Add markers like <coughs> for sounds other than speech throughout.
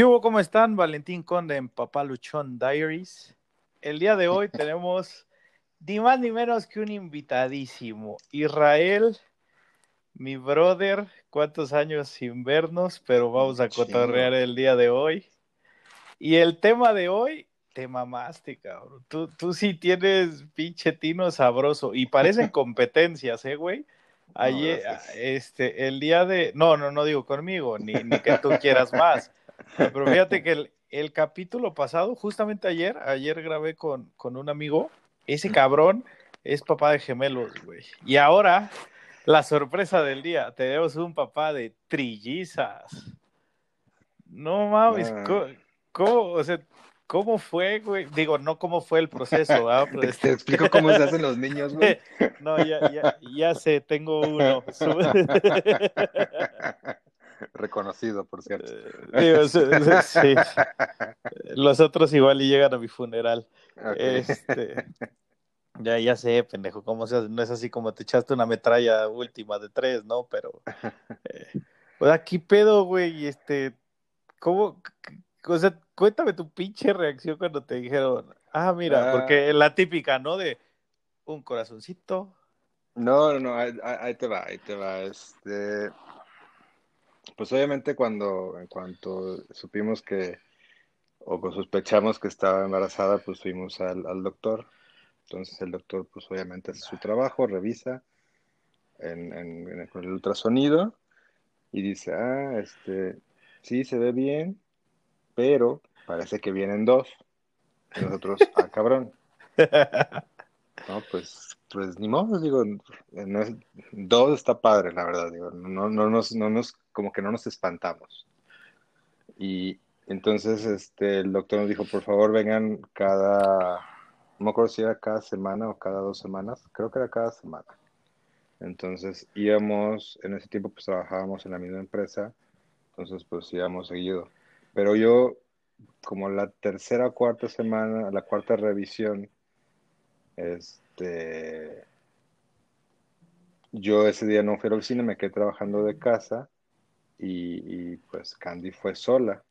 ¿Qué hubo? ¿Cómo están? Valentín Conde en Papá Luchón Diaries. El día de hoy tenemos <laughs> ni más ni menos que un invitadísimo. Israel, mi brother, cuántos años sin vernos, pero vamos a cotorrear el día de hoy. Y el tema de hoy, te mamaste, cabrón. Tú, tú sí tienes pinche tino sabroso y parecen <laughs> competencias, ¿eh, güey? Ayer, este, el día de, no, no, no digo conmigo, ni, ni que tú quieras más. Pero fíjate que el, el, capítulo pasado, justamente ayer, ayer grabé con, con un amigo, ese cabrón es papá de gemelos, güey. Y ahora, la sorpresa del día, tenemos un papá de trillizas. No mames, ¿cómo, cómo, o sea, ¿Cómo fue, güey? Digo, no cómo fue el proceso, <laughs> te, explico cómo se hacen los niños, güey. <laughs> No, ya, ya, ya sé, tengo uno. <laughs> <laughs> Reconocido, por cierto. Digo, sí. <laughs> Los otros igual y llegan a mi funeral. Okay. Este, <laughs> ya, ya sé, pendejo, cómo se hace. No es así como te echaste una metralla última de tres, ¿no? Pero, eh, pues aquí pedo, güey, este, ¿cómo? O sea, cuéntame tu pinche reacción cuando te dijeron, ah, mira, ah. porque la típica, ¿no? De un corazoncito. No, no, no, ahí, ahí, te va, ahí te va. Este, pues obviamente cuando, en cuanto supimos que, o sospechamos que estaba embarazada, pues fuimos al, al doctor. Entonces el doctor, pues obviamente hace su trabajo, revisa en, en, en, con el ultrasonido y dice, ah, este, sí, se ve bien, pero parece que vienen dos. Y nosotros, ah, cabrón. <laughs> No, pues, pues ni modo, digo, no es, dos está padre, la verdad, digo, no, no, nos, no nos, como que no nos espantamos. Y entonces, este, el doctor nos dijo, por favor, vengan cada, no me acuerdo si era cada semana o cada dos semanas, creo que era cada semana. Entonces íbamos, en ese tiempo pues trabajábamos en la misma empresa, entonces pues íbamos seguido. Pero yo, como la tercera o cuarta semana, la cuarta revisión, este, yo ese día no fui al cine, me quedé trabajando de casa y, y pues Candy fue sola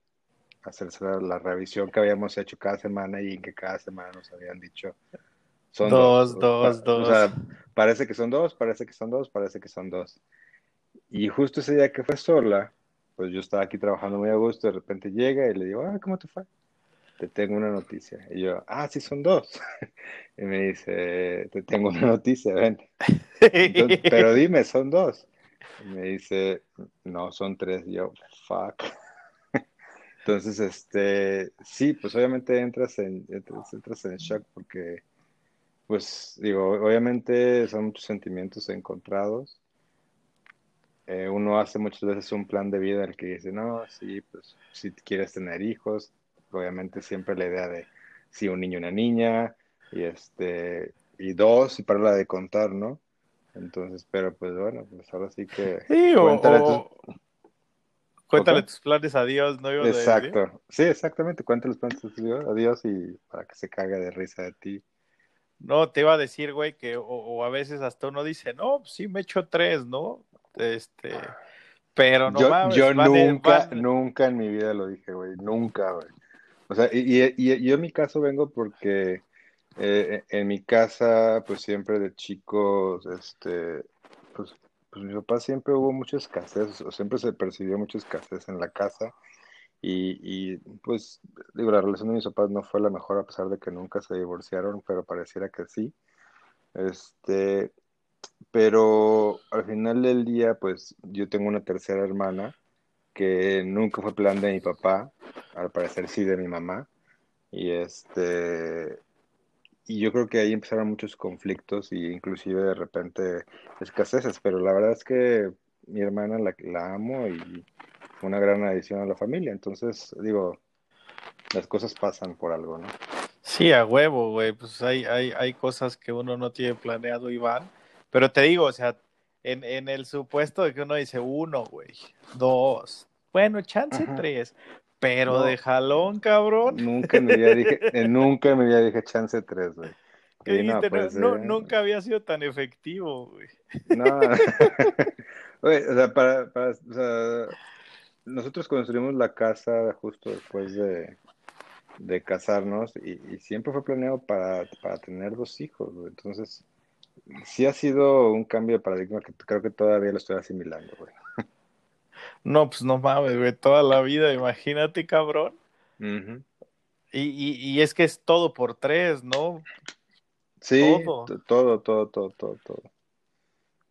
a hacerse la, la, revisión que habíamos hecho cada semana y en que cada semana nos habían dicho son dos, dos, dos. O sea, parece que son dos, parece que son dos, parece que son dos. Y justo ese día que fue sola, pues yo estaba aquí trabajando muy a gusto, de repente llega y le digo, ah, ¿cómo te fue? Te tengo una noticia. Y yo, ah, sí, son dos. <laughs> y me dice, te tengo una noticia, ven. Entonces, <laughs> pero dime, son dos. Y me dice, no, son tres. Y yo, fuck. <laughs> Entonces, este, sí, pues obviamente entras en, entras, entras en shock porque, pues, digo, obviamente son muchos sentimientos encontrados eh, uno hace muchas veces un plan de vida en el que dice, no, sí, pues si quieres tener hijos, obviamente siempre la idea de sí, un niño y una niña, y este, y dos, y para la de contar, ¿no? Entonces, pero pues bueno, pues ahora sí que... Sí, cuéntale, o, tus... cuéntale tus planes a Dios, ¿no? Exacto, sí, exactamente, cuéntale los planes a Dios y para que se cague de risa de ti. No, te iba a decir, güey, que o, o, a veces hasta uno dice, no, sí me echo tres, ¿no? Este, pero no yo, mames, yo nunca, nunca en mi vida lo dije, güey, nunca, güey. O sea, y, y, y, yo en mi caso vengo porque eh, en mi casa, pues siempre de chicos, este, pues, pues mi papá siempre hubo mucha escasez, o siempre se percibió mucha escasez en la casa. Y, y, pues digo, la relación de mis papás no fue la mejor a pesar de que nunca se divorciaron, pero pareciera que sí. Este, pero al final del día, pues yo tengo una tercera hermana que nunca fue plan de mi papá, al parecer sí de mi mamá, y este, y yo creo que ahí empezaron muchos conflictos y inclusive de repente escaseces, pero la verdad es que mi hermana la, la amo y fue una gran adición a la familia, entonces digo, las cosas pasan por algo, ¿no? Sí, a huevo, güey, pues hay, hay, hay cosas que uno no tiene planeado y van, pero te digo, o sea, en, en el supuesto de que uno dice uno, güey, dos, bueno, chance tres, pero no, de jalón, cabrón. Nunca en mi vida dije, <laughs> eh, nunca mi vida dije chance tres, güey. ¿Qué no, pues, no, eh... nunca había sido tan efectivo, güey. No, <laughs> güey, o sea, para, para, o sea, nosotros construimos la casa justo después de, de casarnos y, siempre fue planeado para, para tener dos hijos, güey. Entonces, sí ha sido un cambio de paradigma que creo que todavía lo estoy asimilando, güey. No, pues no mames, güey, toda la vida, imagínate, cabrón. y, y, y, es que es todo por tres, ¿no? Sí, todo, todo, todo, todo, todo.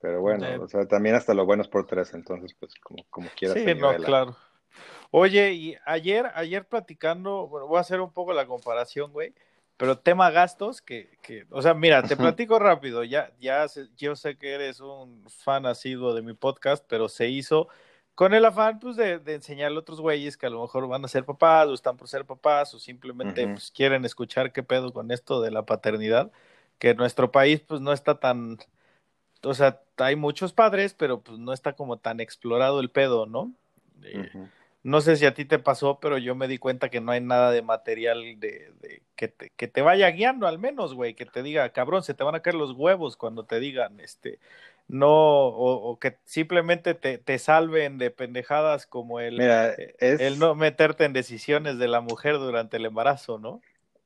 Pero bueno, o sea, también hasta lo bueno es por tres, entonces, pues, como, como quieras. Sí, no, claro. Oye, y ayer, ayer platicando, bueno, voy a hacer un poco la comparación, güey, pero tema gastos, que, que o sea, mira, te platico rápido, ya, ya, yo sé que eres un fan asiduo de mi podcast, pero se hizo con el afán, pues, de, de enseñarle a otros güeyes que a lo mejor van a ser papás, o están por ser papás, o simplemente, pues, quieren escuchar qué pedo con esto de la paternidad, que en nuestro país, pues, no está tan, o sea, hay muchos padres, pero pues no está como tan explorado el pedo, ¿no? Eh, no sé si a ti te pasó, pero yo me di cuenta que no hay nada de material de, de que, te, que te vaya guiando al menos, güey, que te diga, cabrón, se te van a caer los huevos cuando te digan, este, no, o, que simplemente te, te, salven de pendejadas como el, eh, el no meterte en decisiones de la mujer durante el embarazo, ¿no?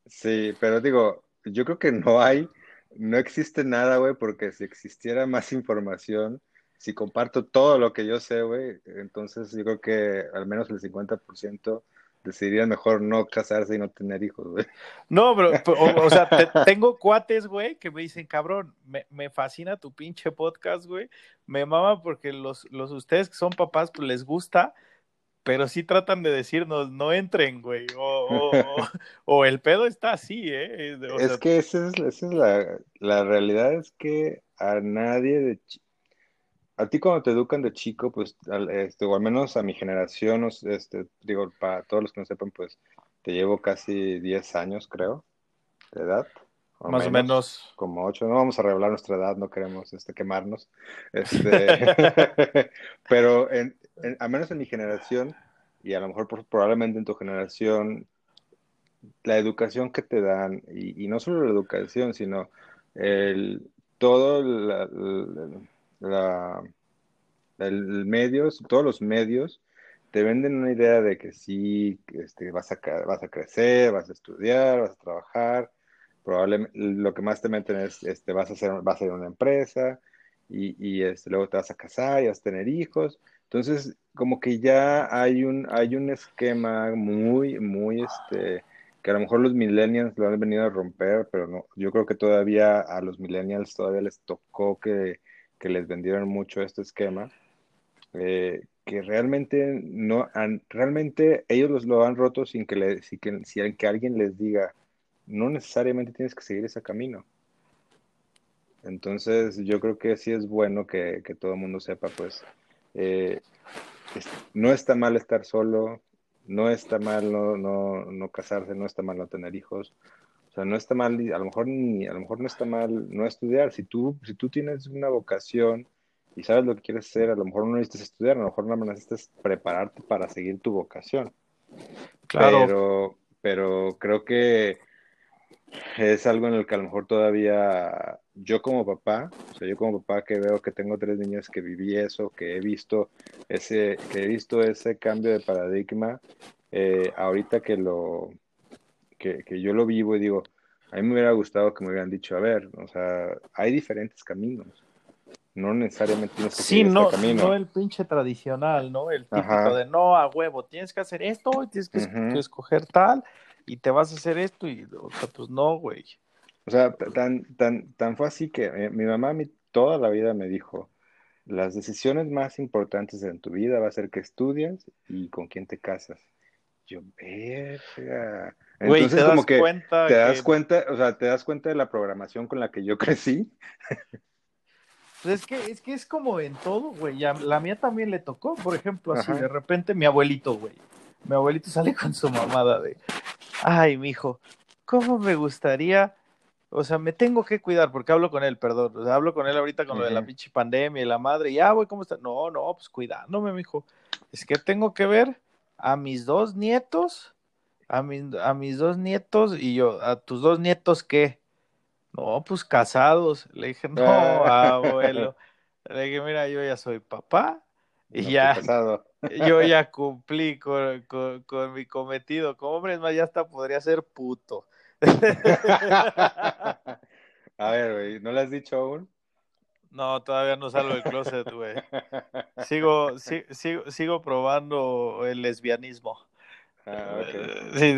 Sí, pero digo, yo creo que no hay no existe nada, güey, porque si existiera más información, si comparto todo lo que yo sé, güey, entonces yo creo que al menos el 50% decidiría mejor no casarse y no tener hijos, güey. No, bro, <laughs> o, sea, tengo cuates, güey, que me dicen, cabrón, me, me, fascina tu pinche podcast, güey, me mama porque los, los ustedes que son papás, pues les gusta, pero sí tratan de decirnos, no entren, güey, o, o, <laughs> el pedo está así, ¿eh? es que esa es, esa es la, la, realidad, es que a nadie de... A ti cuando te educan de chico, pues, este, o al menos a mi generación, este, digo, para todos los que no sepan, pues, te llevo casi 10 años, creo, de edad. Más o menos. Como 8, no vamos a revelar nuestra edad, no queremos este, quemarnos. <laughs> Este, <laughs> pero en, a menos en mi generación, y a lo mejor probablemente en tu generación, la educación que te dan, y, no solo la educación, sino el, todo la, el medios, todos los medios te venden una idea de que sí, este, vas, a, vas a crecer, vas a estudiar, vas a trabajar, probablemente lo que más te meten es, este, vas a hacer, vas a ir a una empresa y, y este, luego te vas a casar y vas a tener hijos. Entonces, como que ya hay un, hay un esquema muy, muy, este, que a lo mejor los millennials lo han venido a romper, pero no, yo creo que todavía a los millennials todavía les tocó que, les vendieran mucho este esquema, eh, que realmente no han, realmente ellos los lo han roto sin que, le, sin que, sin que alguien les diga, no necesariamente tienes que seguir ese camino. Entonces, yo creo que sí es bueno que, que todo el mundo sepa, pues, eh, no está mal estar solo, no está mal no, no, no, casarse, no está mal no tener hijos. O sea, no está mal, a lo mejor ni, a lo mejor no está mal no estudiar. Si tú, si tú tienes una vocación y sabes lo que quieres hacer, a lo mejor no necesitas estudiar, a lo mejor no necesitas prepararte para seguir tu vocación. Claro. Pero, pero creo que es algo en el que a lo mejor todavía yo como papá, o sea, yo como papá que veo que tengo tres niños que viví eso, que he visto ese, que he visto ese cambio de paradigma, eh, ahorita que lo, que, yo lo vivo y digo, a mí me hubiera gustado que me hubieran dicho, a ver, o sea, hay diferentes caminos. No necesariamente tienes que sí, no, este camino. no el pinche tradicional, ¿no? El típico de no a huevo, tienes que hacer esto, tienes que, que escoger tal, y te vas a hacer esto y, o sea, pues no, güey. O sea, tan, tan, tan fue así que eh, mi mamá mi, toda la vida me dijo, las decisiones más importantes en tu vida va a ser que estudias y con quién te casas. Yo, verga. Entonces, ¿te como que te das cuenta, o sea, te das cuenta de la programación con la que yo crecí. Pues es que, es que es como en todo, güey. La mía también le tocó, por ejemplo, así de repente mi abuelito, güey. Mi abuelito sale <laughs> con su mamada de, ay, mi hijo, ¿cómo me gustaría? O sea, me tengo que cuidar porque hablo con él, perdón. O sea, hablo con él ahorita con lo de la pinche pandemia y la madre. Y, ah, güey, ¿cómo está? No, no, pues cuidándome, hijo. Es que tengo que ver a mis dos nietos, a, mis, a mis dos nietos y yo, ¿a tus dos nietos qué? No, pues casados. Le dije, no, abuelo. Le dije, mira, yo ya soy papá, Y ya, yo ya <laughs> cumplí con, con, mi cometido. Como hombre, es más, ya hasta podría ser puto. <laughs> A ver, güey, ¿no le has dicho aún? No, todavía no salgo del closet, güey. <laughs> Sigo, sigo, sigo probando el lesbianismo. Ah, <laughs> sí,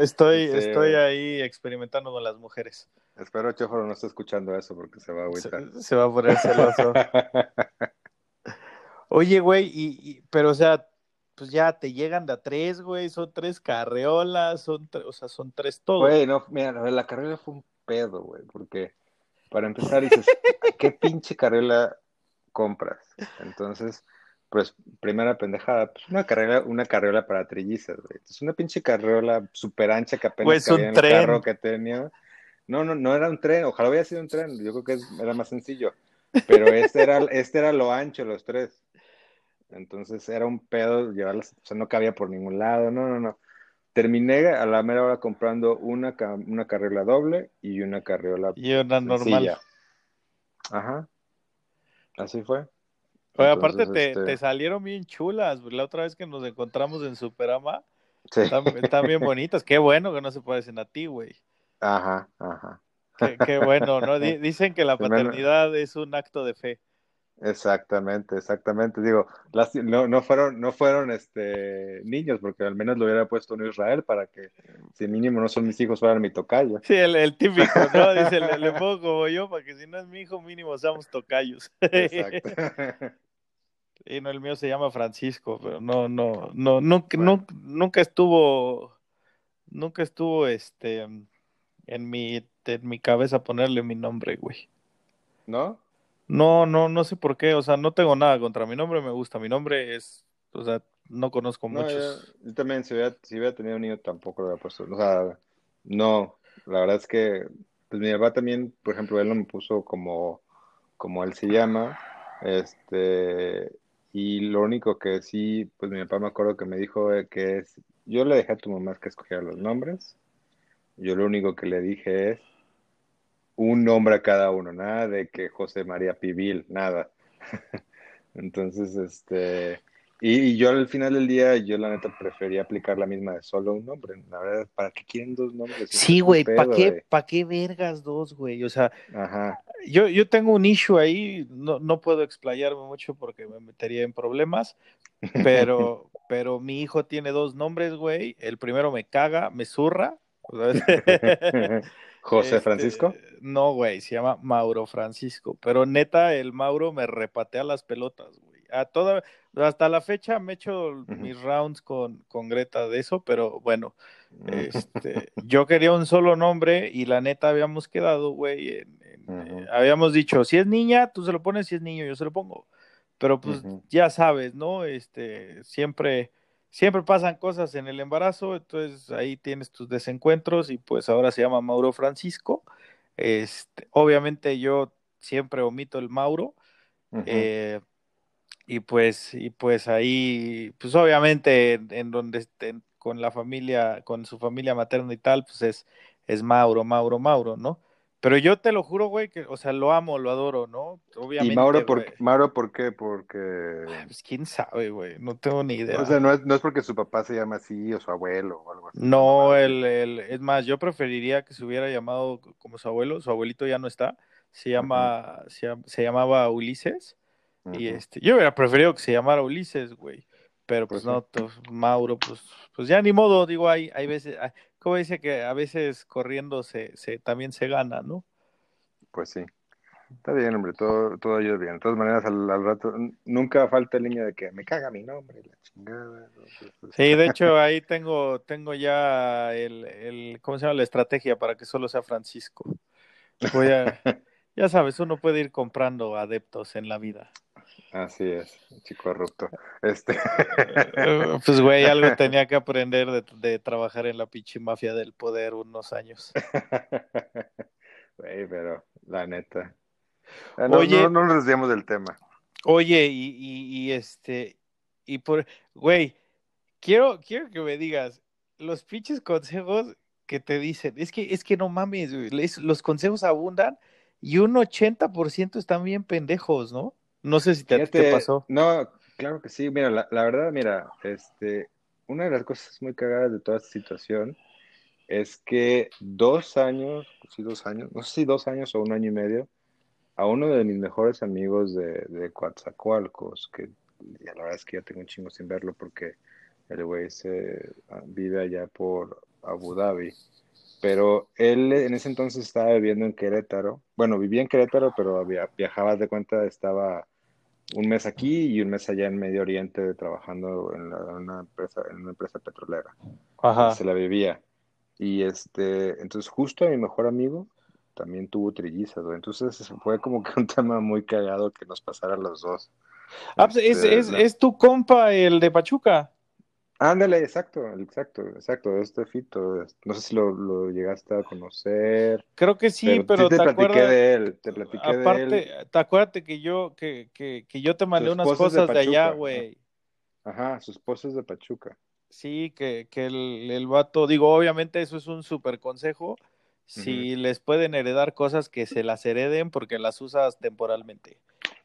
estoy, estoy, ahí experimentando con las mujeres. Espero que Choforo no esté escuchando eso porque se va a agüitar. Se, va a poner celoso. <laughs> Oye, güey, y, pero o sea, pues ya te llegan de a tres, güey, son tres carreolas, son o sea, son tres todo. Güey, no, mira, la carrera fue un pedo, güey, porque para empezar dices, <laughs> ¿qué pinche carriola compras? Entonces, pues, primera pendejada, pues una carrera, una carriola para trillizas, güey. Es una pinche carriola súper ancha que apenas pues cabía en el carro que tenía. No, no, no era un tren, ojalá hubiera sido un tren, yo creo que era más sencillo. Pero este era, <laughs> este era lo ancho, los tres. Entonces era un pedo llevarlas, o sea, no cabía por ningún lado, no, no, no. Terminé a la mera hora comprando una, una carriola doble y una carriola Y una normal. Ajá. Así fue. Oye, aparte te, este te, salieron bien chulas. La otra vez que nos encontramos en Superama, sí. están, bien bonitas. Qué bueno que no se parecen a ti, güey. Ajá, ajá. Qué, bueno, ¿no? <laughs> Dicen que la paternidad es un acto de fe. Exactamente, exactamente. Digo, las, no, no fueron, no fueron este niños, porque al menos lo hubiera puesto en Israel para que, si mínimo no son mis hijos, fueran mi tocayo. Sí, el, típico, ¿no? Dice, le, pongo como yo, para que si no es mi hijo, mínimo seamos tocayos. Exacto. <laughs> <laughs> Y no, el mío se llama Francisco, pero no, no, no, nunca, nunca estuvo, nunca estuvo, este, en mi, en mi cabeza ponerle mi nombre, güey. ¿No? No, no, no sé por qué, o sea, no tengo nada contra mi nombre, me gusta, mi nombre es, o sea, no conozco muchos. Yo, también, si hubiera, si hubiera tenido un niño, tampoco lo hubiera puesto, o sea, no, la verdad es que, pues mi papá también, por ejemplo, él no me puso como, como él se llama, este, y lo único que sí, pues mi papá me acuerdo que me dijo que es, yo le dejé a tu mamá que escogiera los nombres, yo lo único que le dije es, un nombre a cada uno, nada de que José María Pibil, nada. <laughs> Entonces, este, y, yo al final del día, yo la neta prefería aplicar la misma de solo un nombre. La verdad, ¿para qué quieren dos nombres? Sí, güey, ¿para qué, ¿para qué vergas dos, güey? O sea, Yo, yo tengo un issue ahí, no, no puedo explayarme mucho porque me metería en problemas, pero, <laughs> pero mi hijo tiene dos nombres, güey. El primero me caga, me zurra. <laughs> ¿José este, Francisco? No, güey, se llama Mauro Francisco. Pero neta, el Mauro me repatea las pelotas, güey. A toda, hasta la fecha me he hecho mis rounds con, con Greta de eso, pero bueno, este, yo quería un solo nombre y la neta habíamos quedado, güey, eh, habíamos dicho, si es niña, tú se lo pones, si es niño, yo se lo pongo. Pero pues ya sabes, ¿no? Este, siempre siempre pasan cosas en el embarazo, entonces ahí tienes tus desencuentros y pues ahora se llama Mauro Francisco. Este, obviamente yo siempre omito el Mauro. Eh, y pues, y pues ahí, pues obviamente en, donde estén con la familia, con su familia materna y tal, pues es, es Mauro, Mauro, Mauro, ¿no? Pero yo te lo juro, güey, que, o sea, lo amo, lo adoro, ¿no? Obviamente. ¿Y Mauro por, Mauro, por qué? Porque. pues quién sabe, güey, no tengo ni idea. O sea, no es, no es porque su papá se llama así o su abuelo o algo así. No, el, el, es más, yo preferiría que se hubiera llamado como su abuelo, su abuelito ya no está, se llama, se, llamaba Ulises, y este, yo hubiera preferido que se llamara Ulises, güey. Pero pues, pues no, Mauro, pues, pues ya ni modo, digo, hay, hay veces, como dice que a veces corriendo se, se, también se gana, ¿no? Pues sí. Está bien, hombre, todo, todo ello bien. De todas maneras, al, rato, nunca falta el niño de que me caga mi nombre, la chingada. Sí, de <laughs> hecho, ahí tengo, tengo ya el, el, ¿cómo se llama? La estrategia para que solo sea Francisco. Voy a, <laughs> ya sabes, uno puede ir comprando adeptos en la vida. Así es, chico corrupto. Este. Eh, pues, güey, algo tenía que aprender de, trabajar en la pinche mafia del poder unos años. <laughs> Güey, pero la neta. Ah, no, oye, no, nos desviamos del tema. Oye, y, y, este, y por, güey, quiero, quiero que me digas, los pinches consejos que te dicen, es que, es que no mames, güey, los consejos abundan y un 80% están bien pendejos, ¿no? No sé si te, pasó. No, Claro que sí, mira, la, la verdad, mira, este, una de las cosas muy cagadas de toda esta situación es que dos años, sí, dos años, no sé si dos años o un año y medio, a uno de mis mejores amigos de, de Coatzacoalcos, que ya la verdad es que ya tengo un chingo sin verlo porque el güey se ah, vive allá por Abu Dhabi. Pero él en ese entonces estaba viviendo en Querétaro. Bueno, vivía en Querétaro, pero había, viajaba de cuenta, estaba un mes aquí y un mes allá en Medio Oriente trabajando en, la, una, empresa, en una empresa petrolera. Ajá. Se la vivía. Y este, entonces justo a mi mejor amigo también tuvo trillizas, güey. Entonces fue como que un <laughs> tema muy cagado que nos pasara a los dos. Ah, pues es, Este, es, la- es tu compa, el de Pachuca. Ándale, exacto, exacto, exacto, este Fito. No sé si lo, lo llegaste a conocer, Creo que sí, pero, pero sí te, te platiqué acuerdas, de él, te platiqué de él. te acuérdate que yo, que, que, que yo te mandé unas de cosas de allá, güey. Ajá, su esposo es de Pachuca. Sí, que, que el, el vato, digo, obviamente eso es un súper consejo. Si les pueden heredar cosas, que se las hereden porque las usas temporalmente.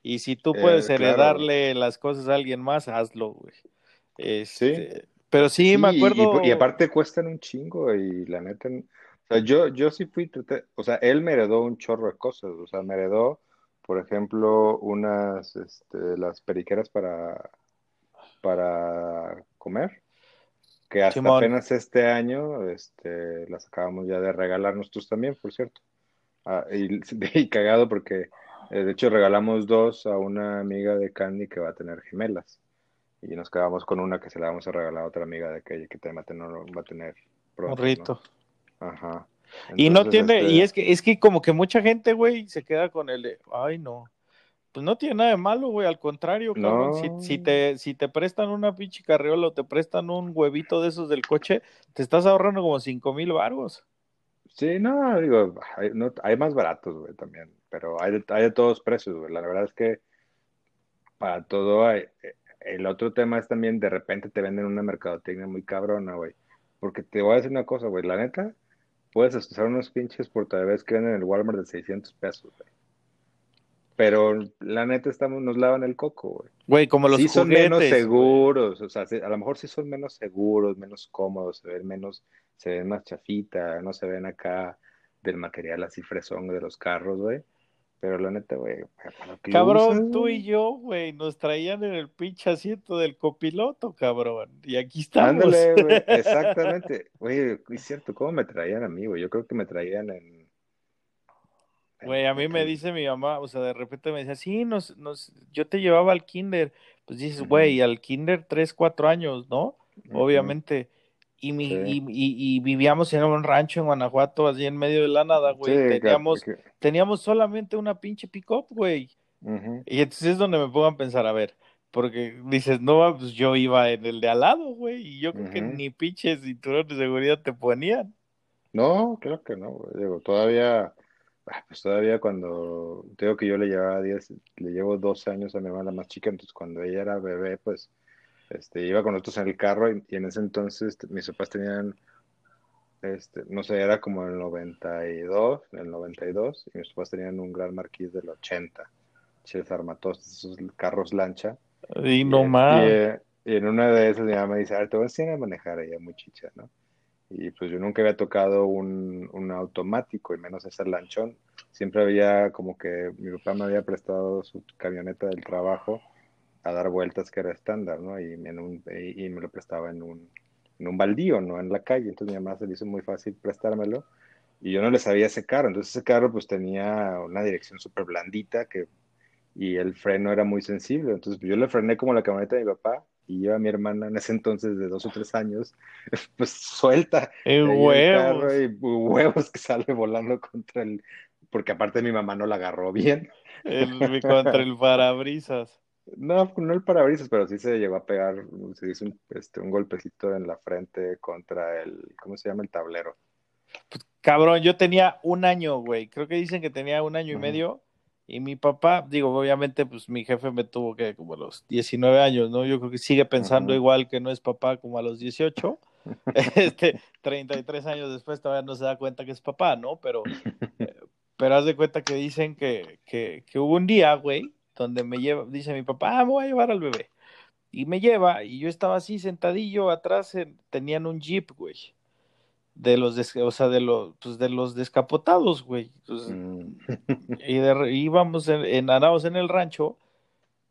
Y si tú puedes Eh, claro. heredarle las cosas a alguien más, hazlo, güey. Sí, Este, pero sí, me sí, acuerdo. y aparte cuestan un chingo y la neta, o sea, yo, yo sí fui, o sea, él me heredó un chorro de cosas, o sea, me heredó, por ejemplo, unas, este, las periqueras para, para comer, que hasta Simón. apenas este año, este, las acabamos ya de regalar nosotros también, por cierto. Ah, y, <laughs> y cagado porque, eh, de hecho, regalamos dos a una amiga de Candy que va a tener gemelas. Y nos quedamos con una que se la vamos a regalar a otra amiga de aquella que también va a tener, va a tener pronto, ¿no? Morrito. Ajá. Y no tiene, este, y es que, es que como que mucha gente, güey, se queda con el de, ay, no. Pues no tiene nada de malo, güey, al contrario, cabrón. Si, No. si te, si te prestan una pinche carriola o te prestan un huevito de esos del coche, te estás ahorrando como cinco mil baros. Sí, no, digo, hay, no, hay más baratos, güey, también, pero hay de, hay de todos precios, güey. La verdad es que para todo hay. El otro tema es también, de repente te venden una mercadotecnia muy cabrona, güey. Porque te voy a decir una cosa, güey, la neta, puedes usar unos pinches portabebés que venden en el Walmart de 600 pesos, güey. Pero la neta estamos, nos lavan el coco, güey. Güey, como los sí son menos güey. seguros, o sea, a lo mejor sí son menos seguros, menos cómodos, se ven menos, se ven más chafita, no se ven acá del material así fresón de los carros, güey. Pero la neta, güey, Cabrón, tú y yo, güey, nos traían en el pinche asiento del copiloto, cabrón. Y aquí estamos. Ándale, güey, <laughs> exactamente. Güey, es cierto, ¿cómo me traían a mí, güey? Yo creo que me traían en... Güey, a mí me dice mi mamá, o sea, de repente me decía, sí, nos, nos, yo te llevaba al kinder. Pues dices, güey, al kinder tres, cuatro años, ¿no? Obviamente. Y, mi, Sí. y, y- y vivíamos en un rancho en Guanajuato, así en medio de la nada, güey. Sí, que- teníamos, que- teníamos solamente una pinche pick-up, güey. Y entonces es donde me pongo a pensar, a ver, porque dices, no, pues yo iba en el de al lado, güey, y yo creo que Ujú. ni pinche cinturón de seguridad te ponían. No, creo que no, güey. Digo, todavía, ah, pues todavía cuando, digo que yo le llevaba 10, le llevo 12 años a mi hermana más chica, entonces cuando ella era bebé, pues, este, iba con nosotros en el carro y, y en ese entonces mis papás tenían, este, no sé, era como el 92, el 92, y mis papás tenían un gran marquís del 80, Ches Armatos, esos carros lancha. Y no más. eh, y en una de esas mi mamá me dice, a ver, te voy a enseñar a manejar ella muy chicha, ¿no? Y pues yo nunca había tocado un, un automático, y menos ese lanchón. Siempre había como que mi papá me había prestado su camioneta del trabajo a dar vueltas que era estándar, ¿no? Y, en un, y, y me lo prestaba en un, en un baldío, ¿no? En la calle. Entonces mi mamá se le hizo muy fácil prestármelo. Y yo no le sabía ese carro. Entonces ese carro pues tenía una dirección súper blandita que, y el freno era muy sensible. Entonces yo le frené como la camioneta de mi papá y yo a mi hermana en ese entonces de dos o tres años, <laughs> pues suelta el huevos. carro y huevos que sale volando contra el... Porque aparte mi mamá no la agarró bien. El, contra el <laughs> parabrisas. No, no el parabrisas, pero sí se llegó a pegar, se hizo un, este, un golpecito en la frente contra el, ¿cómo se llama? El tablero. Cabrón, yo tenía un año, güey. Creo que dicen que tenía un año y medio. Y mi papá, digo, obviamente, pues mi jefe me tuvo que como a los 19 años, ¿no? Yo creo que sigue pensando igual que no es papá como a los 18. <laughs> Este, 33 años después todavía no se da cuenta que es papá, ¿no? Pero, <laughs> eh, pero haz de cuenta que dicen que, que, que hubo un día, güey, donde me lleva, dice mi papá, ah, me voy a llevar al bebé. Y me lleva, y yo estaba así sentadillo atrás, tenían un jeep, güey. De los, o sea, de los, pues de los descapotados, güey. Mm. y de, íbamos en, en, en el rancho.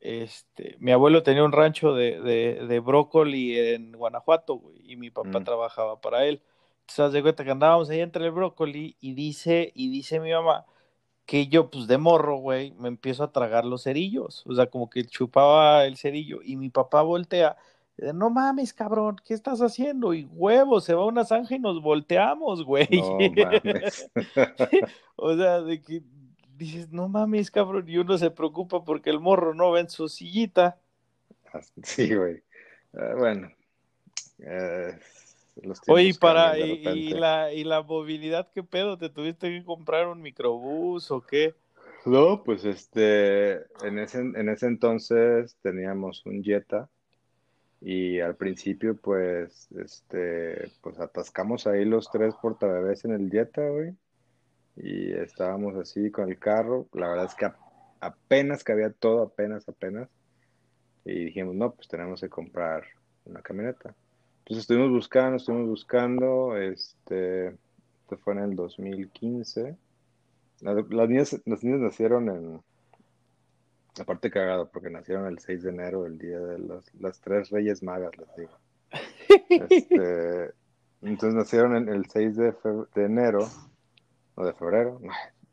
Este, mi abuelo tenía un rancho de, de, de brócoli en Guanajuato, güey, y mi papá mm. trabajaba para él. Entonces, de cuenta que andábamos ahí entre el brócoli y dice, y dice mi mamá que yo, pues de morro, güey, me empiezo a tragar los cerillos. O sea, como que chupaba el cerillo y mi papá voltea. No mames, cabrón, ¿qué estás haciendo? Y huevo, se va una zanja y nos volteamos, güey. No mames. <laughs> o sea, de que dices, no mames, cabrón, y uno se preocupa porque el morro no va en su sillita. Sí, güey. Ah, bueno, eh, Oye, para, y, la, y la movilidad, ¿qué pedo? ¿Te tuviste que comprar un microbús o qué? No, pues este, en ese, en ese entonces teníamos un Jetta y al principio pues, este, pues atascamos ahí los tres portabebés en el Jetta, güey, y estábamos así con el carro, la verdad es que apenas cabía todo, apenas, apenas, y dijimos, no, pues tenemos que comprar una camioneta. Entonces estuvimos buscando, estuvimos buscando, este, fue en el 2015. Las, niñas, las niñas nacieron en, aparte cagado, porque nacieron el 6 de enero, el día de las tres reyes magas, les digo. Este, entonces nacieron en el 6 de, de enero, o de febrero,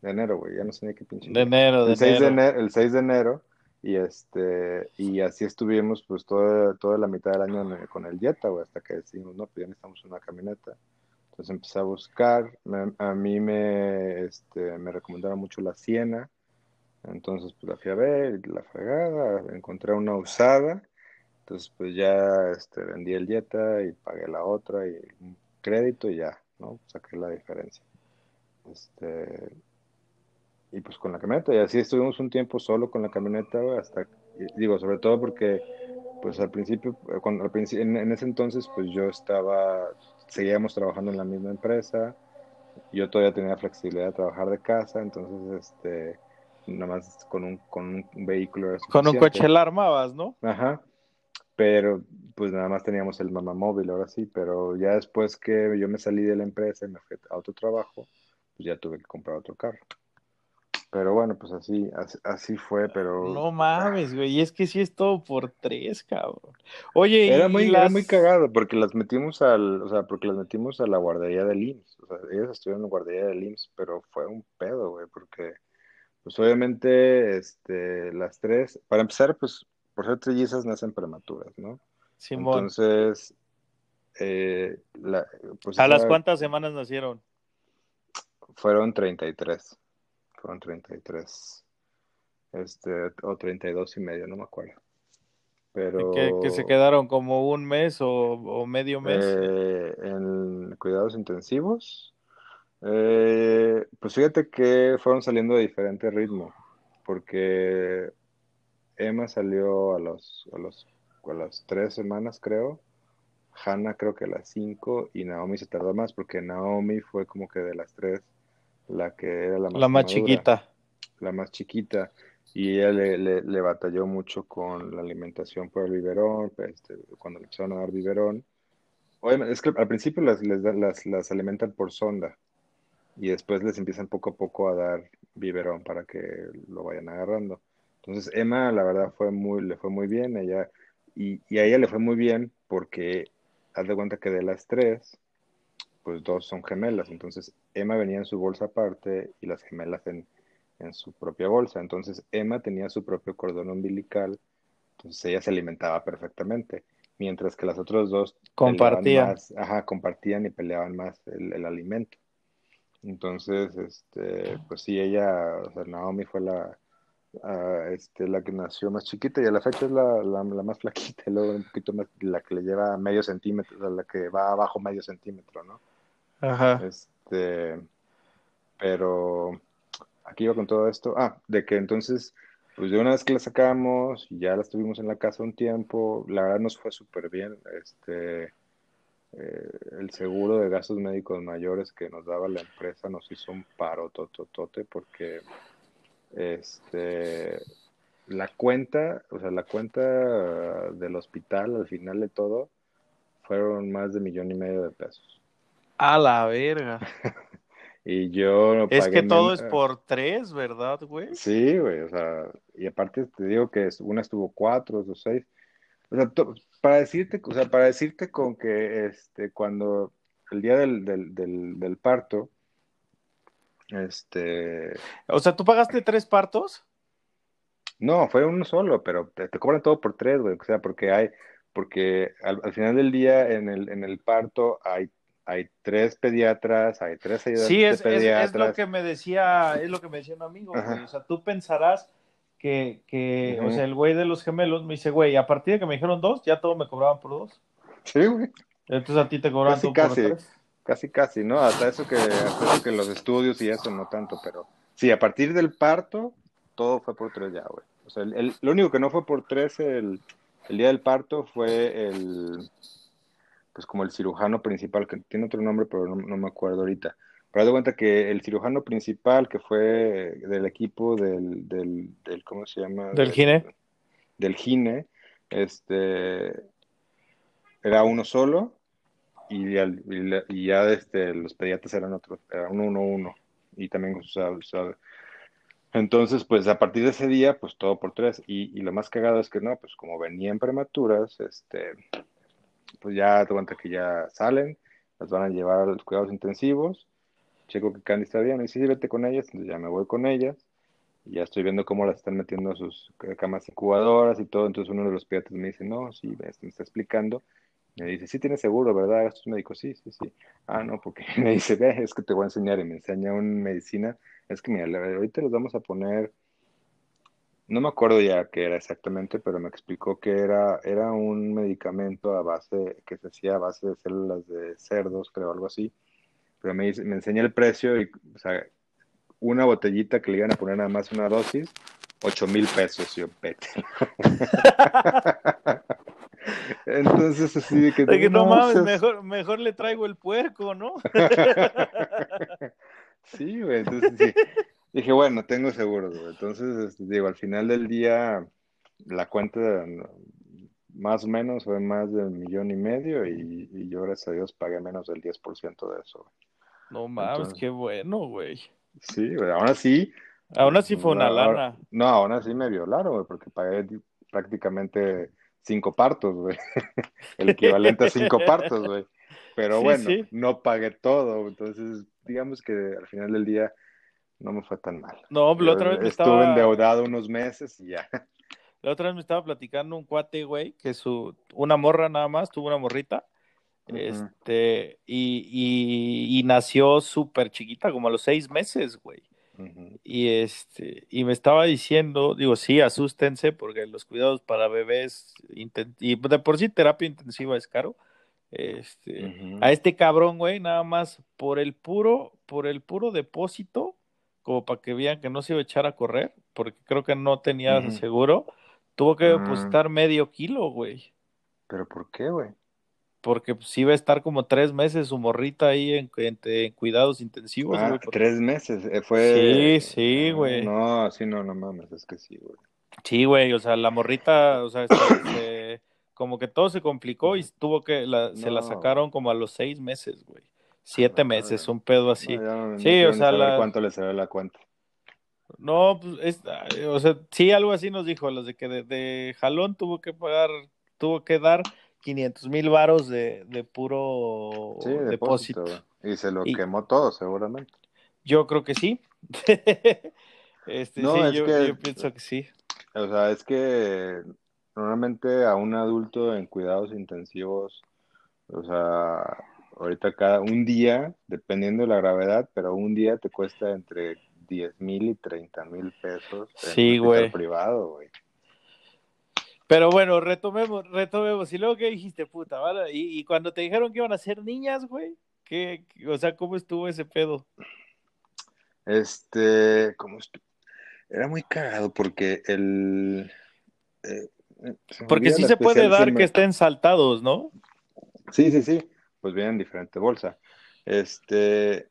de enero, güey, ya no sé ni qué pinche. De enero, de el 6 De enero, el 6 de enero y este, y así estuvimos pues toda, toda la mitad del año con el Jetta, güey, hasta que decimos, no, pues ya necesitamos una camioneta. Entonces empecé a buscar, a mí me, este, me recomendaron mucho la Siena, entonces pues la fui a ver, la fregada, encontré una usada, entonces pues ya este, vendí el Jetta y pagué la otra y un crédito y ya, ¿no? Saqué la diferencia. Este, y pues con la camioneta, y así estuvimos un tiempo solo con la camioneta, hasta, digo, sobre todo porque, pues al principio, eh, cuando, en, en, ese entonces, pues yo estaba, seguíamos trabajando en la misma empresa, yo todavía tenía flexibilidad de trabajar de casa, entonces, este, nada más con un, con un vehículo Con un coche la armabas, ¿no? Ajá, pero pues nada más teníamos el mamá móvil, ahora sí, pero ya después que yo me salí de la empresa y me fui a otro trabajo, pues ya tuve que comprar otro carro. Pero bueno, pues así, así, fue, pero... No mames, güey, y es que sí es todo por tres, cabrón. Oye, era muy, era muy cagado, porque las metimos al, o sea, porque las metimos a la guardería del IMSS, o sea, ellas estuvieron en la guardería del IMSS, pero fue un pedo, güey, porque, pues obviamente, este, las tres, para empezar, pues, por ser trillizas nacen prematuras, ¿no? Simón. Entonces, eh, la, pues ¿A las cuántas semanas nacieron? Fueron 33 fueron 33. Este, o 32 y medio, no me acuerdo. Pero... ¿Que, se quedaron como un mes o, medio mes? Eh, en cuidados intensivos. Eh, pues fíjate que fueron saliendo de diferente ritmo, porque Emma salió a, los, a, los, a las tres semanas, creo. Hannah creo que a las cinco y Naomi se tardó más porque Naomi fue como que de las tres la que era la más, la más chiquita. La más chiquita. Y ella le, le, batalló mucho con la alimentación por el biberón, este, cuando le empezaron a dar biberón. Obviamente, es que al principio las, les las, las alimentan por sonda y después les empiezan poco a poco a dar biberón para que lo vayan agarrando. Entonces Emma, la verdad, fue muy, le fue muy bien, ella, y, y a ella le fue muy bien porque haz de cuenta que de las tres, pues dos son gemelas, entonces Emma venía en su bolsa aparte y las gemelas en, su propia bolsa, entonces Emma tenía su propio cordón umbilical, entonces ella se alimentaba perfectamente, mientras que las otras dos compartían, ajá, compartían y peleaban más el, alimento. Entonces, este, pues sí, ella, o sea, Naomi fue la, este, la que nació más chiquita y a la fecha es la, la, más flaquita, <laughs> luego un poquito más, la que le lleva medio centímetro, o sea, la que va abajo medio centímetro, ¿no? Ajá. Este, pero aquí iba con todo esto. Ah, de que entonces, pues de una vez que la sacamos, ya la estuvimos en la casa un tiempo, la verdad nos fue súper bien. Este, eh, el seguro de gastos médicos mayores que nos daba la empresa nos hizo un paro tototote porque este la cuenta, o sea, la cuenta del hospital al final de todo fueron más de millón y medio de pesos. A la verga. <laughs> y yo Es que todo es por tres, ¿verdad, güey? Sí, güey, o sea, y aparte te digo que una estuvo cuatro, dos, seis. O sea, para decirte, o sea, para decirte con que este, cuando el día del, del, del, del parto, este. O sea, ¿tú pagaste tres partos? No, fue uno solo, pero te, cobran todo por tres, güey. O sea, porque hay, porque al, final del día en el, en el parto hay, hay tres pediatras, hay tres ayudantes sí, es, pediatras. Sí, es, lo que me decía, es lo que me decía un amigo, güey. O sea, tú pensarás que, que o sea, el güey de los gemelos me dice, güey, a partir de que me dijeron dos, ya todo me cobraban por dos. Sí, güey. Entonces a ti te cobraban casi, casi, por tres. Casi, casi, ¿no? Hasta eso que, hasta eso que los estudios y eso no tanto, pero sí, a partir del parto, todo fue por tres ya, güey. O sea, el, lo único que no fue por tres el, el día del parto fue el, pues como el cirujano principal, que tiene otro nombre, pero no, me acuerdo ahorita. Pero de cuenta que el cirujano principal, que fue del equipo del, del, del ¿cómo se llama? Del GINE. Del GINE, este, era uno solo y, y, ya este, los pediatras eran otros, era uno, uno, uno, y también, o entonces, pues a partir de ese día, pues todo por tres, y, y, lo más cagado es que no, pues como venían prematuras, este, pues ya te cuenta que ya salen, las van a llevar a los cuidados intensivos, checo que Candy está bien, y sí, vete con ellas, entonces ya me voy con ellas, y ya estoy viendo cómo las están metiendo a sus camas incubadoras y todo, entonces uno de los pediatras me dice, no, sí, me está explicando, me dice, sí tienes seguro, ¿verdad? Estos médicos, sí, sí, sí. Ah, no, porque <laughs> me dice, ve, es que te voy a enseñar y me enseña una medicina. Es que mira, ahorita los vamos a poner, no me acuerdo ya qué era exactamente, pero me explicó que era, era un medicamento a base, que se hacía a base de células de cerdos, creo, algo así. Pero me, dice, me enseña el precio y, o sea, una botellita que le iban a poner nada más una dosis, ocho mil pesos, yo, pete. <laughs> Entonces, así de que. no, mames, mejor, mejor le traigo el puerco, ¿no? <laughs> sí, güey. Entonces, sí. Dije, bueno, tengo seguro, güey. Entonces, este, digo, al final del día, la cuenta más o menos fue más de un millón y medio y, y yo, gracias a Dios, pagué menos del 10% de eso. No mames, qué bueno, güey. Sí, güey, aún así. Aún así fue una lana. No, aún así me violaron, güey, porque pagué prácticamente cinco partos, güey. <laughs> El equivalente a cinco partos, güey. Pero <laughs> bueno, no pagué todo. Entonces, digamos que al final del día no me fue tan mal. No, la otra vez me Estuve endeudado unos meses y ya. <laughs> La otra vez me estaba platicando un cuate, güey, que su, una morra nada más, tuvo una morrita. Este, y, y, y nació súper chiquita, como a los seis meses, güey. Y este, y me estaba diciendo, digo, sí, asústense porque los cuidados para bebés y de por sí terapia intensiva es caro. Este, a este cabrón, güey, nada más por el puro, por el puro depósito, como para que vean que no se iba a echar a correr, porque creo que no tenía seguro, tuvo que depositar medio kilo, güey. ¿Pero por qué, güey? porque pues iba a estar como tres meses su morrita ahí en, cuidados intensivos. Ah, tres meses, eh, fue... Sí, sí, güey. No, sí, no, no mames, es que sí, güey. Sí, güey, o sea, la morrita, o sea, este, <coughs> como que todo se complicó y tuvo que, la, se la sacaron como a los seis meses, güey. Siete meses, un pedo así. sí, o sea, la... ¿cuánto le salió la cuenta? No, pues, es, o sea, sí, algo así nos dijo, los de que de, de jalón tuvo que pagar, tuvo que dar 500 mil varos de, de, puro depósito. Y se lo quemó todo, seguramente. Yo creo que sí. <laughs> este, sí, yo, pienso que sí. O sea, es que normalmente a un adulto en cuidados intensivos, o sea, ahorita cada un día, dependiendo de la gravedad, pero un día te cuesta entre 10 mil y 30 mil pesos sí, güey. privado, güey. Pero bueno, retomemos, retomemos. Y luego, ¿qué dijiste, puta? ¿vale? ¿Y, cuando te dijeron que iban a ser niñas, güey? ¿Qué, o sea, ¿cómo estuvo ese pedo? Este, ¿cómo estuvo? Era muy cagado porque el... Eh, porque sí se puede dar que estén saltados, ¿no? Sí, sí, sí. Pues vienen diferente bolsa. Este...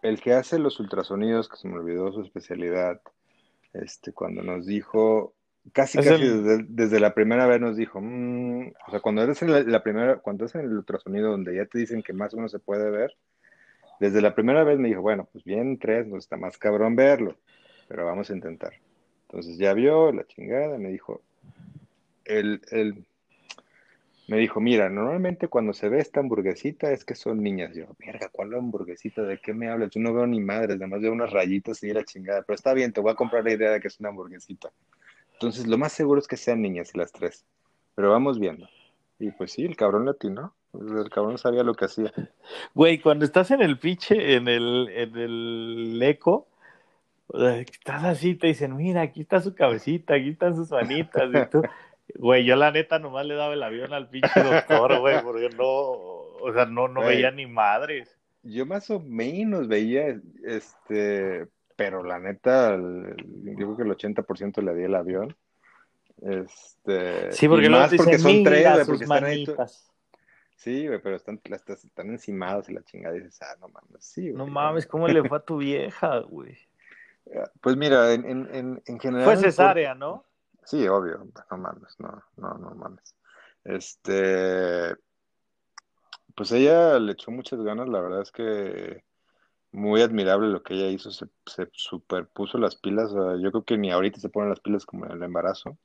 El que hace los ultrasonidos, que se me olvidó su especialidad, este, cuando nos dijo, casi, casi desde, la primera vez nos dijo, mm", o sea, cuando es en la, primera, cuando es en el ultrasonido donde ya te dicen que más o menos se puede ver, desde la primera vez me dijo, bueno, pues bien, tres, no está más cabrón verlo, pero vamos a intentar. Entonces ya vio la chingada, me dijo, el, el, me dijo, mira, normalmente cuando se ve esta hamburguesita es que son niñas. Yo, mierda, ¿cuál hamburguesita? ¿De qué me hablas? Yo no veo ni madres, además veo unas rayitas y la chingada. Pero está bien, te voy a comprar la idea de que es una hamburguesita. Entonces, lo más seguro es que sean niñas las tres. Pero vamos viendo. Y pues sí, el cabrón latino. El cabrón sabía lo que hacía. Güey, cuando estás en el piche, en el, en el eco, estás así, te dicen, mira, aquí está su cabecita, aquí están sus manitas. Y tú, <laughs> Güey, yo la neta nomás le daba el avión al pinche doctor, güey, <laughs> porque no, o sea, no, no veía ni madres. Yo más o menos veía, este, pero la neta, yo creo que el 80% le di el avión. Este, sí, porque más porque son tres, güey, porque están ahí. Sí, güey, pero están, están encimados y la chingada dices, ah, no mames, sí, güey. No mames, ¿cómo le fue a tu vieja, güey? Pues mira, en, en, en general. Fue cesárea, ¿no? Sí, obvio, no mames, no, no, no mames. Este, pues ella le echó muchas ganas, la verdad es que muy admirable lo que ella hizo, se, superpuso las pilas, yo creo que ni ahorita se ponen las pilas como en el embarazo.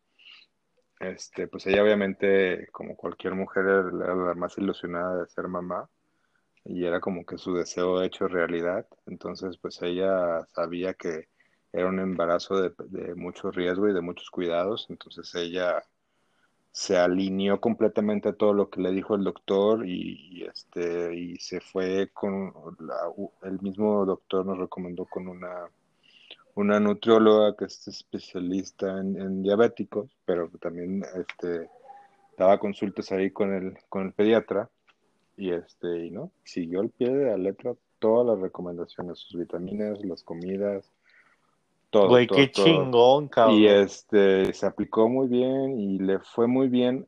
Este, pues ella obviamente, como cualquier mujer, era la más ilusionada de ser mamá y era como que su deseo hecho realidad. Entonces, pues ella sabía que era un embarazo de, mucho riesgo y de muchos cuidados, entonces ella se alineó completamente a todo lo que le dijo el doctor y, este y se fue con el mismo doctor nos recomendó con una una nutrióloga que es especialista en, diabéticos pero también este daba consultas ahí con el con el pediatra y este y no siguió al pie de la letra todas las recomendaciones sus vitaminas las comidas todo. Güey, qué chingón, cabrón. Y este, se aplicó muy bien y le fue muy bien.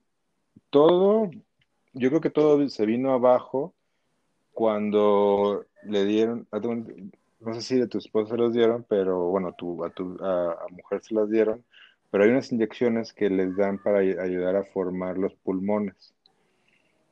Todo, yo creo que todo se vino abajo cuando le dieron, no sé si de tu esposa se los dieron, pero bueno, tu, a tu a, mujer se las dieron, pero hay unas inyecciones que les dan para ayudar a formar los pulmones.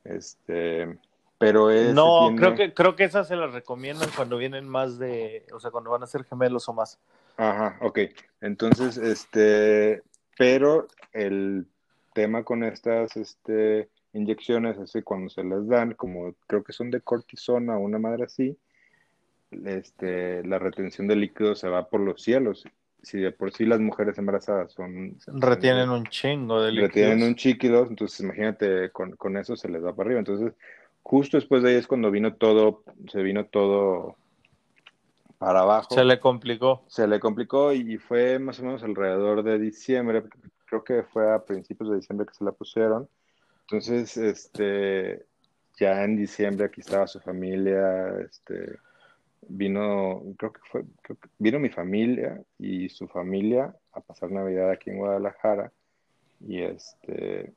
Este, pero es. No, creo que creo que esas se las recomiendan cuando vienen más de, o sea, cuando van a ser gemelos o más. Ajá, ok. Entonces, este, pero el tema con estas este, inyecciones así cuando se las dan, como creo que son de cortisona o una madre así, este, la retención de líquidos se va por los cielos. Si de por sí las mujeres embarazadas son... Retienen un chingo de líquidos. Retienen un chiquido, entonces imagínate, con, con eso se les va para arriba. Entonces, justo después de ahí es cuando vino todo, se vino todo para abajo. Se le complicó. Se le complicó y fue más o menos alrededor de diciembre, creo que fue a principios de diciembre que se la pusieron. Entonces, este, ya en diciembre aquí estaba su familia, este, vino, creo que fue, vino mi familia y su familia a pasar Navidad aquí en Guadalajara y este,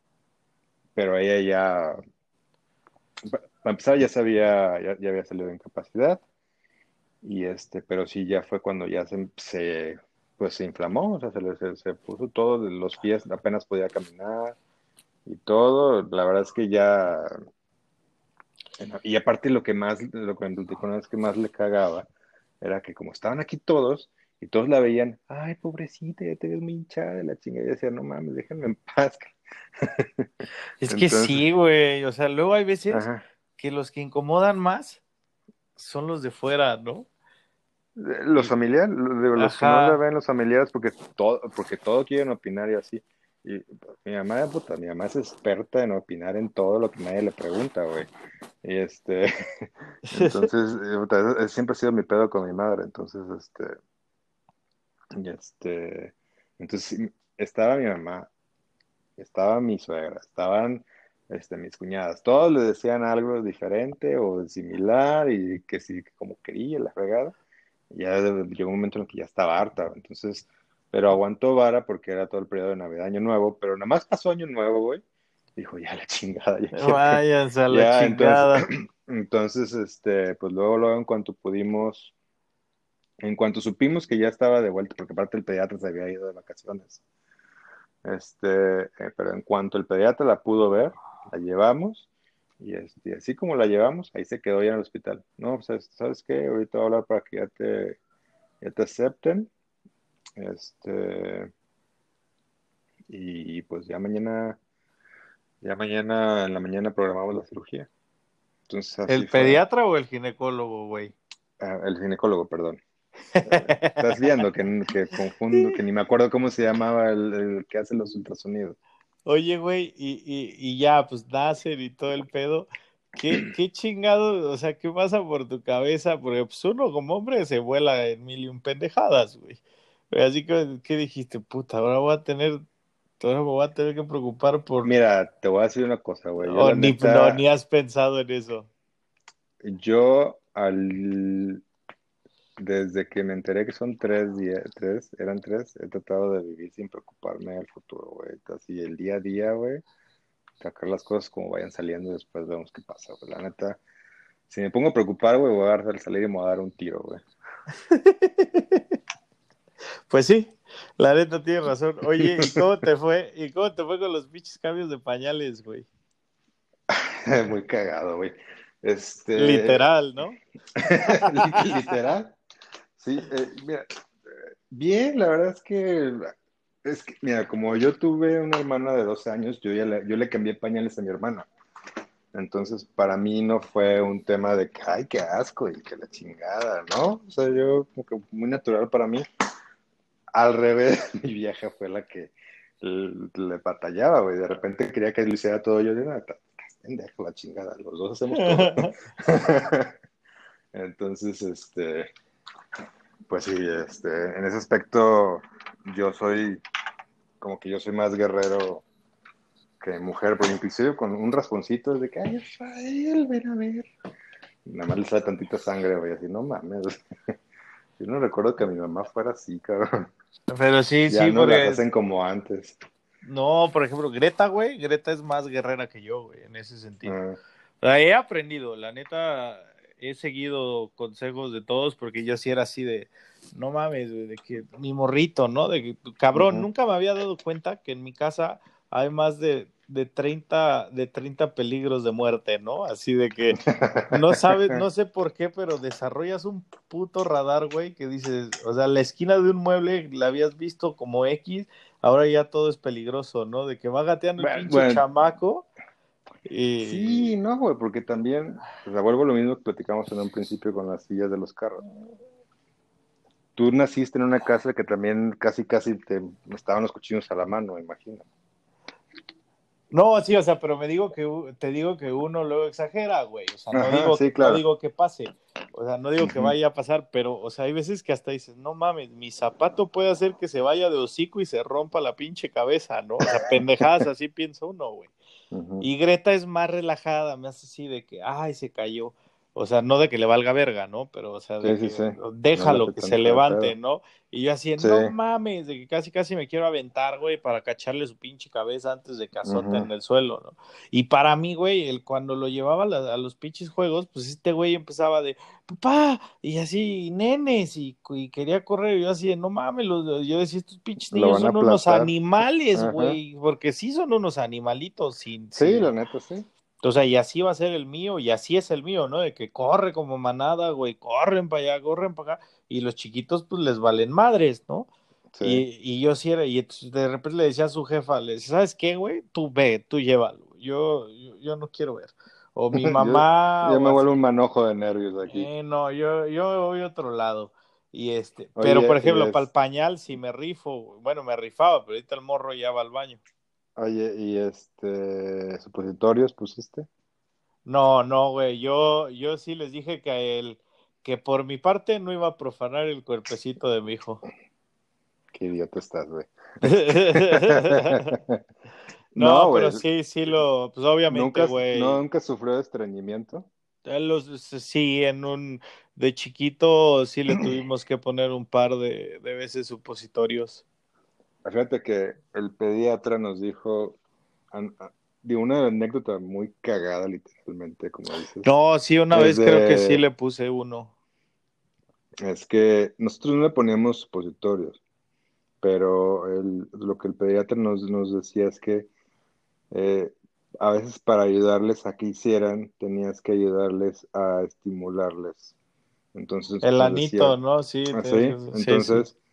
pero ella ya, para empezar ya sabía, ya, ya había salido de incapacidad y este, pero sí ya fue cuando ya se, pues se inflamó, o sea, se, le, se, puso todo, los pies apenas podía caminar y todo, la verdad es que ya, y aparte lo que más, lo que más le cagaba, era que como estaban aquí todos, y todos la veían, ay, pobrecita, ya te ves muy hinchada de la chingada, y decía, no mames, déjenme en paz. <laughs> es que sí, güey, o sea, luego hay veces que los que incomodan más son los de fuera, ¿no? Los familiares, los que no le ven los familiares porque todo, porque todo quieren opinar y así. Y mi mamá, puta, mi mamá es experta en opinar en todo lo que nadie le pregunta, güey. Y este, <laughs> entonces, siempre ha sido mi pedo con mi madre, entonces, este, y este, entonces estaba mi mamá, estaba mi suegra, estaban este, mis cuñadas, todos le decían algo diferente o similar y que sí, como quería la fregada ya llegó un momento en el que ya estaba harta, entonces, pero aguantó vara porque era todo el periodo de Navidad, Año Nuevo, pero nada más pasó Año Nuevo, güey, dijo, ya la chingada, ya Váyanse a la chingada. <clears throat> Entonces, este, pues luego, luego, en cuanto pudimos, En cuanto supimos que ya estaba de vuelta, porque aparte el pediatra se había ido de vacaciones, este, eh, pero en cuanto el pediatra la pudo ver, la llevamos y, este, así como la llevamos, ahí se quedó ya en el hospital. No, pues, ¿sabes qué? Ahorita voy a hablar para que ya te, ya te acepten. Este, y pues ya mañana, ya mañana en la mañana programamos la cirugía. Entonces, ¿El pediatra o el ginecólogo, güey? Ah, el ginecólogo, perdón. <laughs> Estás viendo que, que, confundo, que ni me acuerdo cómo se llamaba el, que hace los ultrasonidos. Oye, güey, y, y, y, ya, pues Nasser y todo el pedo. ¿Qué, ¿Qué chingado, o sea, qué pasa por tu cabeza? Porque pues uno como hombre se vuela en mil y un pendejadas, güey. Así que, ¿qué dijiste? Puta, ahora voy a tener Ahora me voy a tener que preocupar por. Mira, te voy a decir una cosa, güey. Oh, ni, no, ni has pensado en eso. Yo, al. Desde que me enteré que son tres días, tres, eran tres, he tratado de vivir sin preocuparme del futuro, güey. Así el día a día, güey. Sacar las cosas como vayan saliendo y después vemos qué pasa, güey. La neta, si me pongo a preocupar, güey, voy a dar salir y me voy a dar un tiro, güey. <laughs> pues sí, la neta tiene <laughs> razón. Oye, ¿y cómo te fue? ¿Y cómo te fue con los pinches cambios de pañales, güey? <laughs> Muy cagado, güey. Este... Literal, ¿no? Literal. Sí, eh, mira, bien, la verdad es que, es que, mira, como yo tuve una hermana de 12 años, yo, ya le, yo le cambié pañales a mi hermana. Entonces, para mí no fue un tema de que, ay, qué asco y que la chingada, ¿no? O sea, yo, como que muy natural para mí. Al revés, <laughs> mi vieja fue la que le batallaba, güey. De repente quería que lo hiciera todo yo. de nada, pendejo la chingada, los dos hacemos todo. <laughs> <laughs> Entonces, este, pues sí, este, en ese aspecto yo soy, como que yo soy más guerrero que mujer, porque inclusive con un rasponcito de que, ay, Rafael, ven a ver. Nada más le sale tantita sangre, güey, así, no mames. <laughs> Yo no recuerdo que mi mamá fuera así, cabrón. Pero sí, ya sí, no las hacen como antes. No, por ejemplo, Greta, güey, Greta es más guerrera que yo, güey, en ese sentido. Ah. he aprendido, la neta, he seguido consejos de todos porque yo sí era así de, no mames, de que mi morrito, ¿no? De que, cabrón, nunca me había dado cuenta que en mi casa hay más de de 30, de 30 peligros de muerte, ¿no? Así de que no sabes, no sé por qué, pero desarrollas un puto radar, güey, que dices, o sea, la esquina de un mueble la habías visto como X, ahora ya todo es peligroso, ¿no? De que va gateando el pinche chamaco. Y... Sí, no, güey, porque también, vuelvo a lo mismo que platicamos en un principio con las sillas de los carros. Tú naciste en una casa que también casi, casi te estaban los cuchillos a la mano, imagino. No, sí, o sea, pero me digo que te digo que uno luego exagera, güey. O sea, no, digo, no digo que pase. O sea, no digo que vaya a pasar, pero, o sea, hay veces que hasta dices, no mames, mi zapato puede hacer que se vaya de hocico y se rompa la pinche cabeza, ¿no? O sea, pendejadas, así <laughs> piensa uno, güey. Y Greta es más relajada, me hace así de que, ay, se cayó. O sea, no de que le valga verga, ¿no? Pero, o sea, déjalo que se levante, ¿no? Y yo así, no mames, de que casi casi me quiero aventar, güey, para cacharle su pinche cabeza antes de que azote en el suelo, ¿no? Y para mí, güey, el, cuando lo llevaba a, los pinches juegos, pues este güey empezaba de, papá, y así, nenes, y, quería correr, y yo así, no mames, yo decía, estos pinches niños son unos animales, güey, porque sí son unos animalitos. Sin, sí, la neta, sí. Entonces, y así va a ser el mío, y así es el mío, ¿no? De que corre como manada, güey, corren para allá, corren para acá, y los chiquitos, pues les valen madres, ¿no? Sí. Y, yo sí era, y de repente le decía a su jefa, le decía, ¿sabes qué, güey? Tú ve, tú llévalo, yo, yo, no quiero ver. O mi <laughs> mamá. yo, me vuelvo un manojo de nervios aquí. Eh, no, yo, yo voy a otro lado. Y este, pero por ejemplo, para el pañal, si me rifo, bueno, me rifaba, pero ahorita el morro ya va al baño. Oye, ¿y este supositorios pusiste? No, no, güey. Yo, yo sí les dije que a él, que por mi parte no iba a profanar el cuerpecito de mi hijo. <laughs> Qué idiota estás, güey. <laughs> <laughs> no, pero sí, sí lo, pues obviamente, güey. ¿Nunca sufrió de estreñimiento? Los, sí, en un, de chiquito sí le tuvimos que poner un par de, de veces supositorios. Fíjate que el pediatra nos dijo de una anécdota muy cagada, literalmente, como dices. No, sí, una vez creo que sí le puse uno. es que nosotros no le poníamos supositorios, pero el, lo que el pediatra nos, nos decía es que eh, a veces para ayudarles a que hicieran, tenías que ayudarles a estimularles. Entonces, El anito, decía- ¿no? Sí, ¿Ah, sí? sí, Entonces, sí.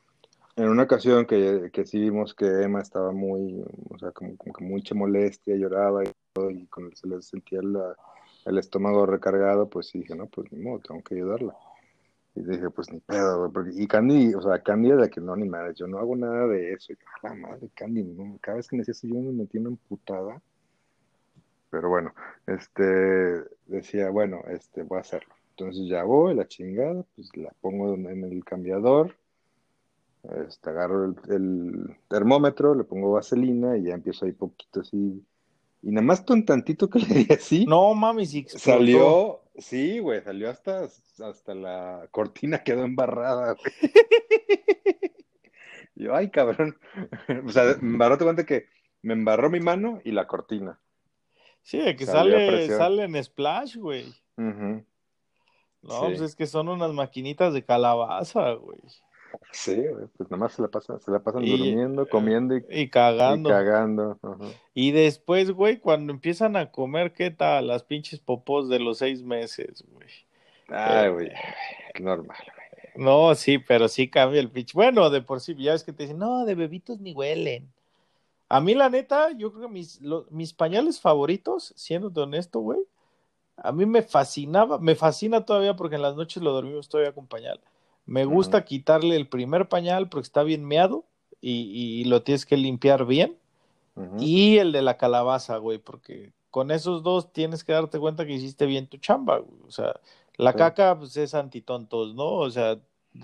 En una ocasión que, que sí vimos que Emma estaba muy, o sea, como, como que mucha molestia, lloraba y todo, y cuando se le sentía la- el estómago recargado, pues sí dije, no, pues ni modo, tengo que ayudarla. Y dije, pues ni pedo, güey, y Candy, o sea, Candy es la que no, ni madre, yo no hago nada de eso. Y yo, "A la madre, Candy, cada vez que me decía yo me metí una emputada. Pero bueno, este, decía, bueno, este, voy a hacerlo. Entonces ya voy, la chingada, pues la pongo en el cambiador, este, agarro el, el termómetro, le pongo vaselina y ya empiezo ahí poquito así. Y nada más un tantito que <laughs> le di así, No sí explotó. salió, sí, güey, salió hasta, hasta la cortina quedó embarrada, güey. <laughs> Yo, ay, cabrón. <laughs> O sea, me embarró, te cuenta que me embarró mi mano y la cortina. Sí, de que Salió sale, sale en Splash, güey. No, Sí. pues es que son unas maquinitas de calabaza, güey. Sí, pues nada más se la pasan, se la pasan Y- durmiendo, comiendo y, Y y cagando. cagando. Ajá. Y después, güey, cuando empiezan a comer, ¿qué tal? Las pinches popós de los seis meses, güey. Ay, Eh, güey, normal, güey. No, sí, pero sí cambia el pinche. Bueno, de por sí, ya es que te dicen, no, de bebitos ni huelen. A mí, la neta, yo creo que mis, lo- mis pañales favoritos, siendo honesto, güey, a mí me fascinaba, me fascina todavía porque en las noches lo dormimos todavía con pañal. Me gusta quitarle el primer pañal porque está bien meado y, y lo tienes que limpiar bien. Y el de la calabaza, güey, porque con esos dos tienes que darte cuenta que hiciste bien tu chamba, güey. O sea, la Sí. caca pues, es antitontos, ¿no? O sea,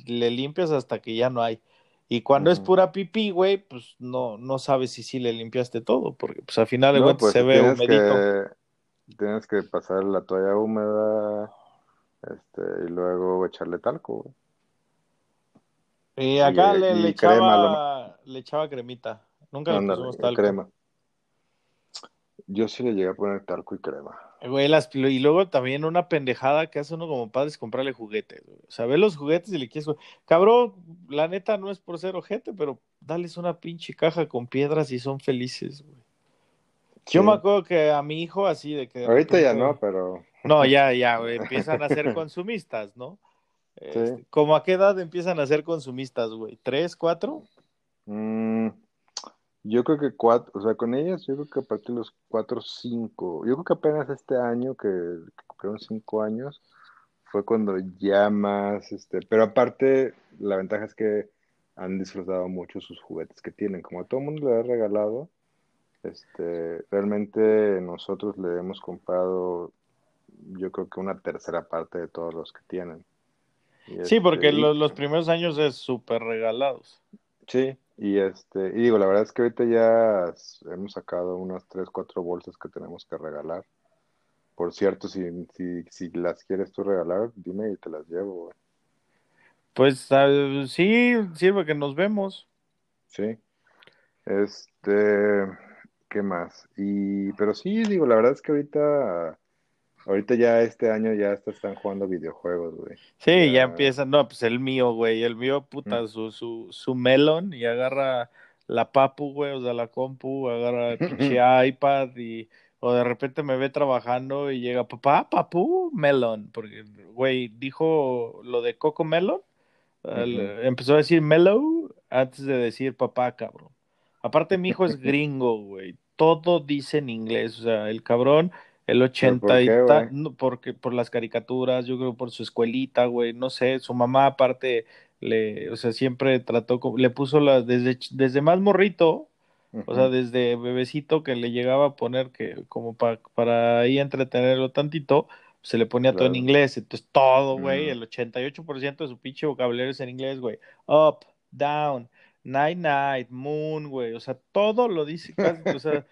le limpias hasta que ya no hay. Y cuando es pura pipí, güey, pues no, no sabes si sí le limpiaste todo, porque pues al final de No, cuentas pues se ve humedito. que, tienes que pasar la toalla húmeda, este, y luego echarle talco, güey. Y acá y- le, y le crema, echaba, le echaba cremita. Nunca le pusimos y talco. crema. Yo sí le llegué a poner talco y crema. Güey, las, y luego también una pendejada que hace uno como padre es comprarle juguetes, güey. O sea, ve los juguetes y le quieres... Cabrón, la neta no es por ser ojete, pero dales una pinche caja con piedras y son felices, güey. Yo me acuerdo que a mi hijo así de que... de Ahorita ya no, pero No, ya, ya, güey, empiezan a ser consumistas, ¿no? Este, ¿Cómo a qué edad empiezan a ser consumistas, güey? ¿Tres, cuatro? mm, yo creo que cuatro, o sea, con ellas yo creo que a partir de los cuatro cinco, yo creo que apenas este año que, que cumplieron cinco años fue cuando ya más, este, pero aparte la ventaja es que han disfrutado mucho sus juguetes que tienen, como a todo el mundo le ha regalado, este, realmente nosotros le hemos comprado yo creo que una tercera parte de todos los que tienen. Y Sí, porque este, los, los primeros años es súper regalados. Sí, y este, y digo, la verdad es que ahorita ya hemos sacado unas tres, cuatro bolsas que tenemos que regalar. Por cierto, si, si, si las quieres tú regalar, dime y te las llevo, güey. Pues sí, sirve que nos vemos. Sí. Este, ¿qué más? Y, pero sí, digo, la verdad es que ahorita, ahorita ya este año ya hasta están jugando videojuegos, güey. Sí, ya Ya. empiezan, no, pues el mío, güey, el mío, puta, su, su, su melon y agarra la papu, güey, o sea, la compu, agarra el <laughs> pinche iPad y, o de repente me ve trabajando y llega, papá, papu, melon, porque, güey, dijo lo de Coco Melon, empezó a decir mellow antes de decir papá, cabrón. Aparte, mi hijo es <laughs> gringo, güey, todo dice en inglés, o sea, el cabrón, el ¿Pero 80 por y qué, ta- güey? no, porque por las caricaturas, yo creo por su escuelita, güey, no sé, su mamá aparte le, o sea, siempre trató, le puso las desde desde más morrito, o sea, desde bebecito que le llegaba a poner que como pa- para ahí entretenerlo tantito, se le ponía todo en inglés, entonces todo, güey, Mm. el 88% de su pinche vocabulario es en inglés, güey. Up, down, night night, moon, güey, o sea, todo lo dice casi, o sea,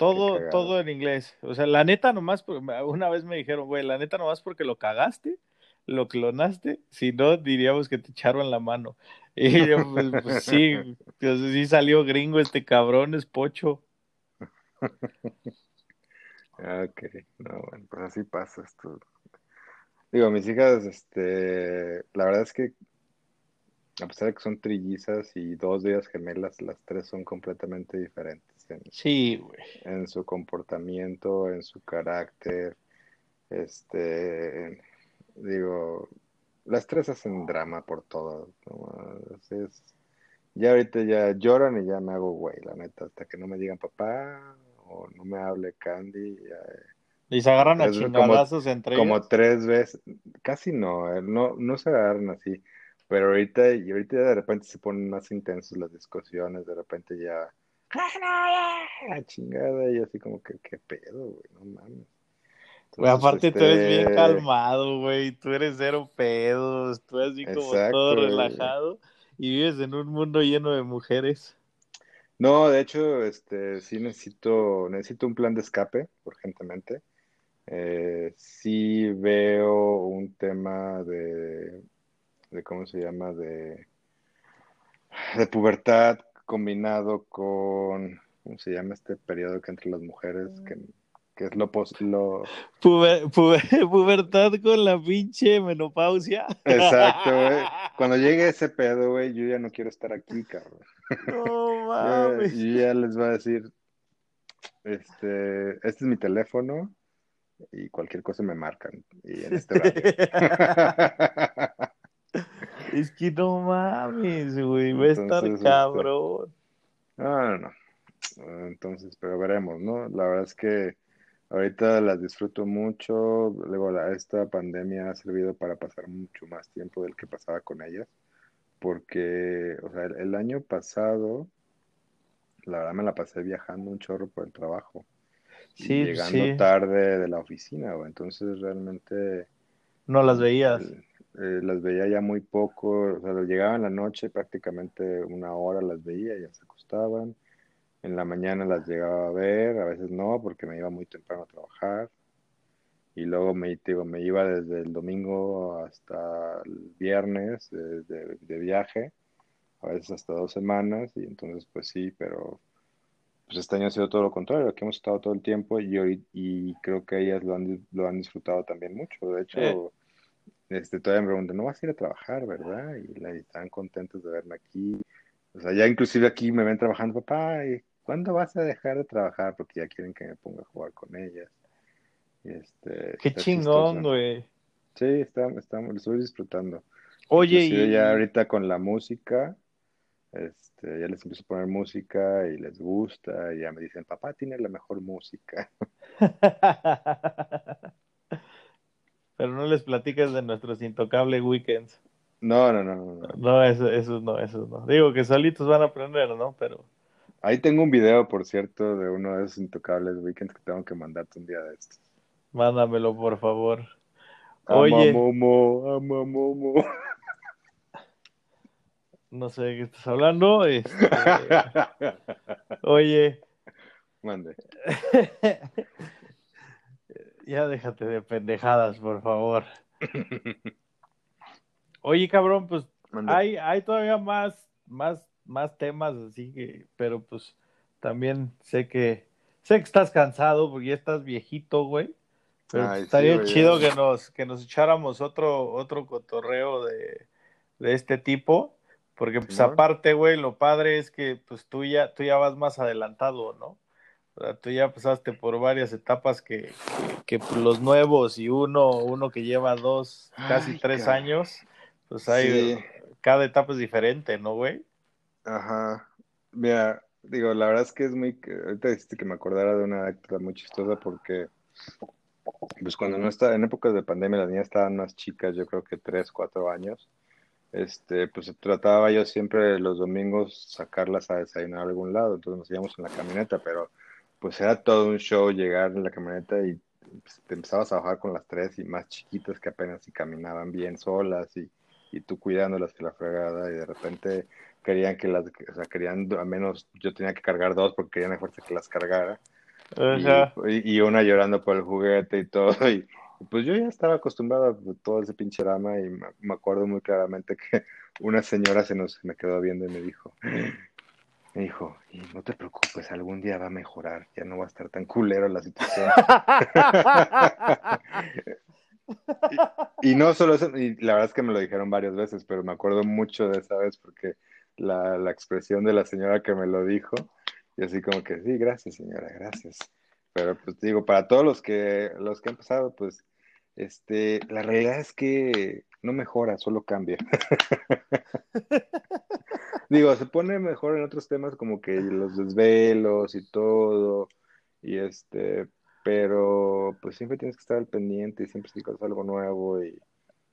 todo, todo en inglés. O sea, la neta nomás, una vez me dijeron, güey, la neta nomás porque lo cagaste, lo clonaste, si no diríamos que te echaron la mano. <laughs> Y yo, pues, pues sí, pues, sí salió gringo este cabrón, es pocho. Ah, Ok, no, bueno, pues así pasa esto. Digo, mis hijas, este, la verdad es que a pesar de que son trillizas y dos días gemelas, las tres son completamente diferentes. En, sí, güey. En su comportamiento, en su carácter. Este, digo, las tres hacen drama por todo. ya ahorita ya lloran y ya me hago güey, la neta, hasta que no me digan papá o no me hable Candy. y se agarran a chingadazos entre Como tres veces, casi no, eh, no, no se agarran así pero ahorita, y ahorita de repente se ponen más intensos las discusiones, de repente ya, ¡Ah, chingada, y así como que, qué pedo, güey, no mames. Güey, aparte tú eres bien este calmado, güey, tú eres cero pedos, tú eres así como todo relajado. Y vives en un mundo lleno de mujeres. No, de hecho, este, sí necesito, necesito un plan de escape, urgentemente. Eh, sí veo un tema de de cómo se llama, de, de pubertad combinado con, ¿cómo se llama este periodo que entre las mujeres? Que, que es lo... Pos, lo... <laughs> pubertad con la pinche menopausia. Exacto, güey. <laughs> Cuando llegue ese pedo, güey, yo ya no quiero estar aquí, cabrón. No <laughs> mames. Y ya les va a decir, este, este es mi teléfono y cualquier cosa me marcan. Y en este Es que no mames, güey, va a estar este, cabrón. No, no, no. Entonces, pero veremos, ¿no? La verdad es que ahorita las disfruto mucho. Luego, la, esta pandemia ha servido para pasar mucho más tiempo del que pasaba con ellas. Porque, o sea, el, año pasado, la verdad me la pasé viajando un chorro por el trabajo. Sí, llegando tarde de la oficina, güey. Entonces, realmente. No las veías. Eh, las veía ya muy poco, o sea, llegaban la noche, prácticamente una hora las veía, ya se acostaban. En la mañana las llegaba a ver, a veces no, porque me iba muy temprano a trabajar. Y luego me, digo, me iba desde el domingo hasta el viernes de, de, viaje, a veces hasta dos semanas, y entonces pues sí, pero pues este año ha sido todo lo contrario, aquí hemos estado todo el tiempo y, y creo que ellas lo han, lo han disfrutado también mucho. De hecho, este, todavía me preguntan, ¿no vas a ir a trabajar, verdad? Y, la, están contentos de verme aquí. O sea, ya inclusive aquí me ven trabajando, papá, ¿y cuándo vas a dejar de trabajar? Porque ya quieren que me ponga a jugar con ellas. este, Qué chingón, güey. Sí, estamos, estamos, lo estoy disfrutando. Oye, y... ya ahorita con la música, este, ya les empiezo a poner música y les gusta, y ya me dicen, papá tiene la mejor música. <laughs> Pero no les platicas de nuestros intocables weekends. No, no, no, no. No, eso, eso no, eso no. Digo que solitos van a aprender, ¿no? Pero. Ahí tengo un video, por cierto, de uno de esos intocables weekends que tengo que mandarte un día de estos. Mándamelo, por favor. Oye. Momo, ama Momo. No sé de qué estás hablando. Este... <laughs> Oye. Mande. <laughs> Ya déjate de pendejadas, por favor. Oye, cabrón, pues hay, hay todavía más, más, más temas así que, pero pues también sé que sé que estás cansado porque ya estás viejito, güey. Pero estaría chido que nos, que nos echáramos otro, otro cotorreo de, de este tipo. Porque pues aparte, güey, lo padre es que pues tú ya, tú ya vas más adelantado, ¿no? Tú ya pasaste por varias etapas que, los nuevos y uno, uno que lleva dos, casi tres años, pues hay, cada etapa es diferente, ¿no, güey? Ajá. Mira, digo, la verdad es que es muy, ahorita dijiste que me acordara de una anécdota muy chistosa porque, pues cuando no está, en épocas de pandemia las niñas estaban más chicas, yo creo que tres, cuatro años, este, pues trataba yo siempre los domingos sacarlas a desayunar a algún lado, entonces nos íbamos en la camioneta, pero pues era todo un show llegar en la camioneta y pues, te empezabas a bajar con las tres y más chiquitas que apenas si caminaban bien solas y, y tú cuidándolas que la fregada y de repente querían que las, o sea, querían, al menos yo tenía que cargar dos porque querían a fuerza que las cargara. Y, y, una llorando por el juguete y todo. Y, pues yo ya estaba acostumbrado a todo ese pinche drama y me, acuerdo muy claramente que <laughs> una señora se nos me quedó viendo y me dijo, me dijo, y no te preocupes, algún día va a mejorar, ya no va a estar tan culero la situación. <laughs> Y, no solo eso, y la verdad es que me lo dijeron varias veces, pero me acuerdo mucho de esa vez porque la, la expresión de la señora que me lo dijo, y así como que, sí, gracias señora, gracias. Pero pues digo, para todos los que, los que han pasado, pues, este, la realidad es que no mejora, solo cambia. <laughs> digo, se pone mejor en otros temas como que los desvelos y todo, y este, pero pues siempre tienes que estar al pendiente y siempre tienes algo nuevo y...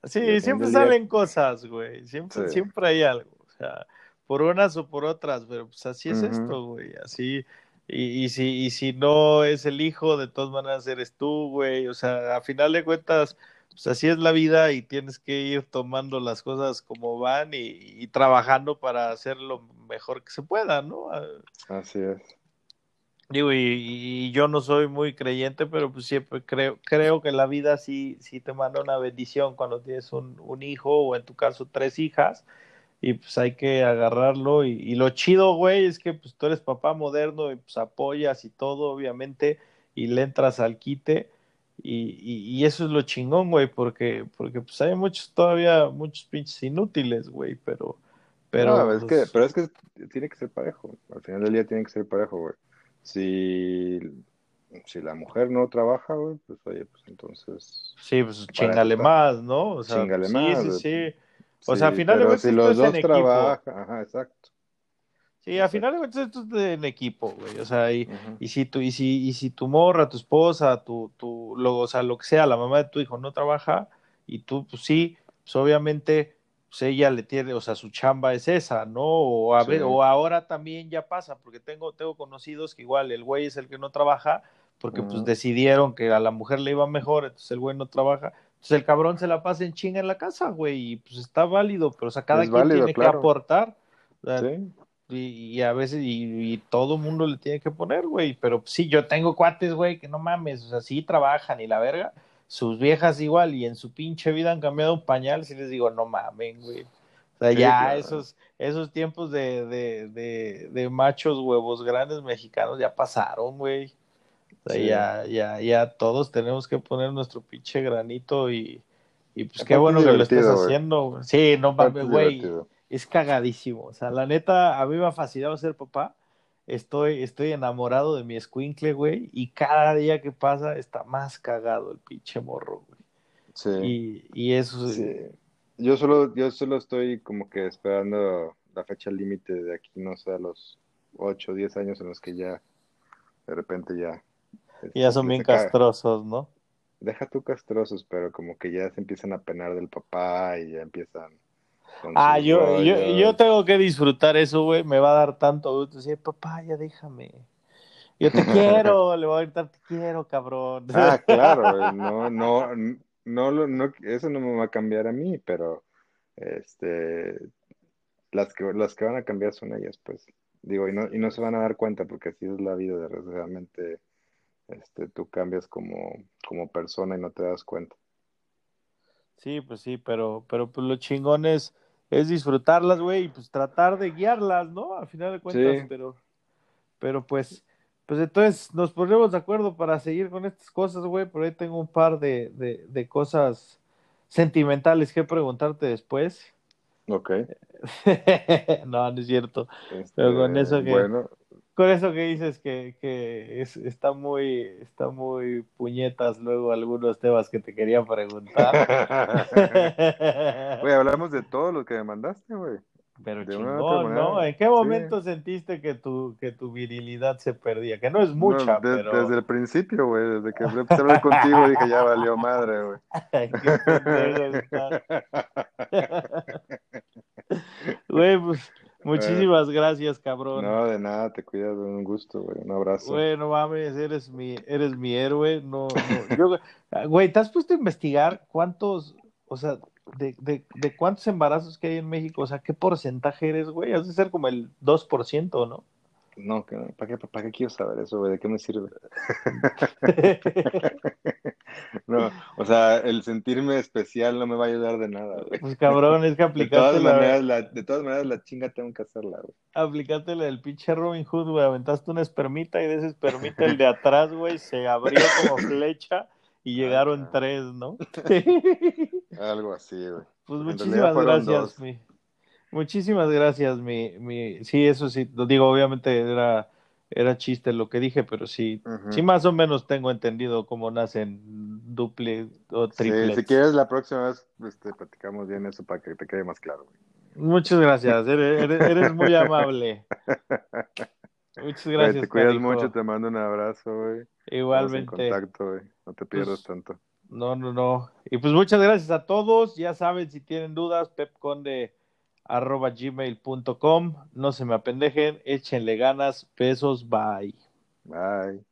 Sí, siempre salen cosas, güey, siempre, siempre hay algo, o sea, por unas o por otras, pero pues así es esto, güey, así, y, y, si, y si no es el hijo, de todas maneras eres tú, güey. O sea, a final de cuentas, pues así es la vida y tienes que ir tomando las cosas como van y, trabajando para hacer lo mejor que se pueda, ¿no? Ah, así es. Digo, y, yo no soy muy creyente, pero pues siempre creo, creo que la vida sí, sí te manda una bendición cuando tienes un, un hijo o en tu caso tres hijas y pues hay que agarrarlo y, lo chido, güey, es que pues tú eres papá moderno y pues apoyas y todo, obviamente, y le entras al quite y, y, eso es lo chingón, güey, porque, porque pues hay muchos todavía, muchos pinches inútiles, güey, pero... Pero, es que, pues pero es que tiene que ser parejo, al final del día tiene que ser parejo, güey. Si, si la mujer no trabaja, güey, pues oye, pues entonces... Sí, pues chingale más, ¿no? O sea, chingale más. Sí, sí, sí. O sea, a final de cuentas. Si los dos trabajan, ajá, exacto. Sí, a final de cuentas esto es en equipo, güey. O sea, y, y, si tu, y, si, y si tu morra, tu esposa, tu, tu, lo, o sea, lo que sea, la mamá de tu hijo no trabaja, y tú, pues sí, pues obviamente, pues ella le tiene, o sea, su chamba es esa, ¿no? O a ver, o ahora también ya pasa, porque tengo, tengo conocidos que igual el güey es el que no trabaja, porque pues decidieron que a la mujer le iba mejor, entonces el güey no trabaja, pues el cabrón se la pasa en chinga en la casa, güey, y pues está válido, pero o sea, cada quien tiene que aportar. sí. Y, a veces, y, y todo mundo le tiene que poner, güey, pero sí, yo tengo cuates, güey, que no mames, o sea, sí trabajan y la verga, sus viejas igual, y en su pinche vida han cambiado un pañal, si les digo, no mamen, güey. O sea, ya esos, esos tiempos de, de, de, de machos huevos grandes mexicanos ya pasaron, güey ya, ya, ya todos tenemos que poner nuestro pinche granito y, y pues qué bueno que lo estés haciendo. Sí, no mames, güey. Es cagadísimo. O sea, la neta, a mí me ha fascinado ser papá. Estoy, estoy enamorado de mi escuincle, güey. Y cada día que pasa está más cagado el pinche morro, güey. Sí. Y, y eso sí. Yo solo, yo solo estoy como que esperando la fecha límite de aquí, no sé, a los 8 o 10 años en los que ya, de repente ya y ya son bien castrosos, ¿no? Deja tú castrosos, pero como que ya se empiezan a penar del papá y ya empiezan. Ah, yo, yo, yo, tengo que disfrutar eso, güey. Me va a dar tanto gusto decir, papá, ya déjame. Yo te quiero, <laughs> le voy a gritar, te quiero, cabrón. Ah, claro, <laughs> no, no, no, no, eso no me va a cambiar a mí, pero este, las que, las que van a cambiar son ellas, pues. Digo, y no, y no se van a dar cuenta porque así es la vida, desgraciadamente este, tú cambias como, como persona y no te das cuenta. Sí, pues sí, pero, pero pues lo chingón es, disfrutarlas, güey, y pues tratar de guiarlas, ¿no? Al final de cuentas, pero, pero pues, pues entonces nos ponemos de acuerdo para seguir con estas cosas, güey, por ahí tengo un par de, de, de cosas sentimentales que preguntarte después. Ok. <laughs> no, no es cierto. pero con eso que, bueno, con eso que dices que, que es, está muy está muy puñetas luego algunos temas que te quería preguntar. Güey, hablamos de todo lo que me mandaste, güey. Pero chingón, ¿no? ¿En qué momento sentiste que tu, que tu virilidad se perdía? Que no es mucha, pero... Desde el principio, güey. Desde que empecé a hablar contigo dije, ya valió madre, güey. <laughs> Güey, pues Muchísimas gracias, cabrón. No, de nada, te cuidas, un gusto, güey, un abrazo. Güey, no mames, eres mi, eres mi héroe, no, no. <laughs> güey, ¿te has puesto a investigar cuántos, o sea, de, de, de cuántos embarazos que hay en México? O sea, ¿qué porcentaje eres, güey? Has de ser como el 2%, ¿no? No, ¿para qué, ¿para qué quiero saber eso, güey? ¿De qué me sirve? <laughs> no, o sea, el sentirme especial no me va a ayudar de nada, güey. Pues cabrón, es que aplicaste <laughs> de todas maneras, la... De todas maneras, la chinga tengo que hacerla, güey. Aplicaste la del pinche Robin Hood, güey. Aventaste una espermita y de esa espermita el de atrás, güey, se abrió como flecha y llegaron tres, ¿no? Algo así, güey. <laughs> Pues muchísimas gracias, mi. Muchísimas gracias, mi, mi. Sí, eso sí, lo digo, obviamente era, era chiste lo que dije, pero sí, sí más o menos tengo entendido cómo nacen duple o triple. si quieres la próxima vez este, platicamos bien eso para que te quede más claro, güey. Muchas gracias, eres, muy amable. <laughs> Muchas gracias. te cuidas mucho, te mando un abrazo, güey. Igualmente. En contacto, güey. No te pierdas pues, tanto. No, no, no. Y pues muchas gracias a todos. Ya saben, si tienen dudas, pepconde arroba gmail.com. No se me apendejen, échenle ganas, besos, bye. Bye.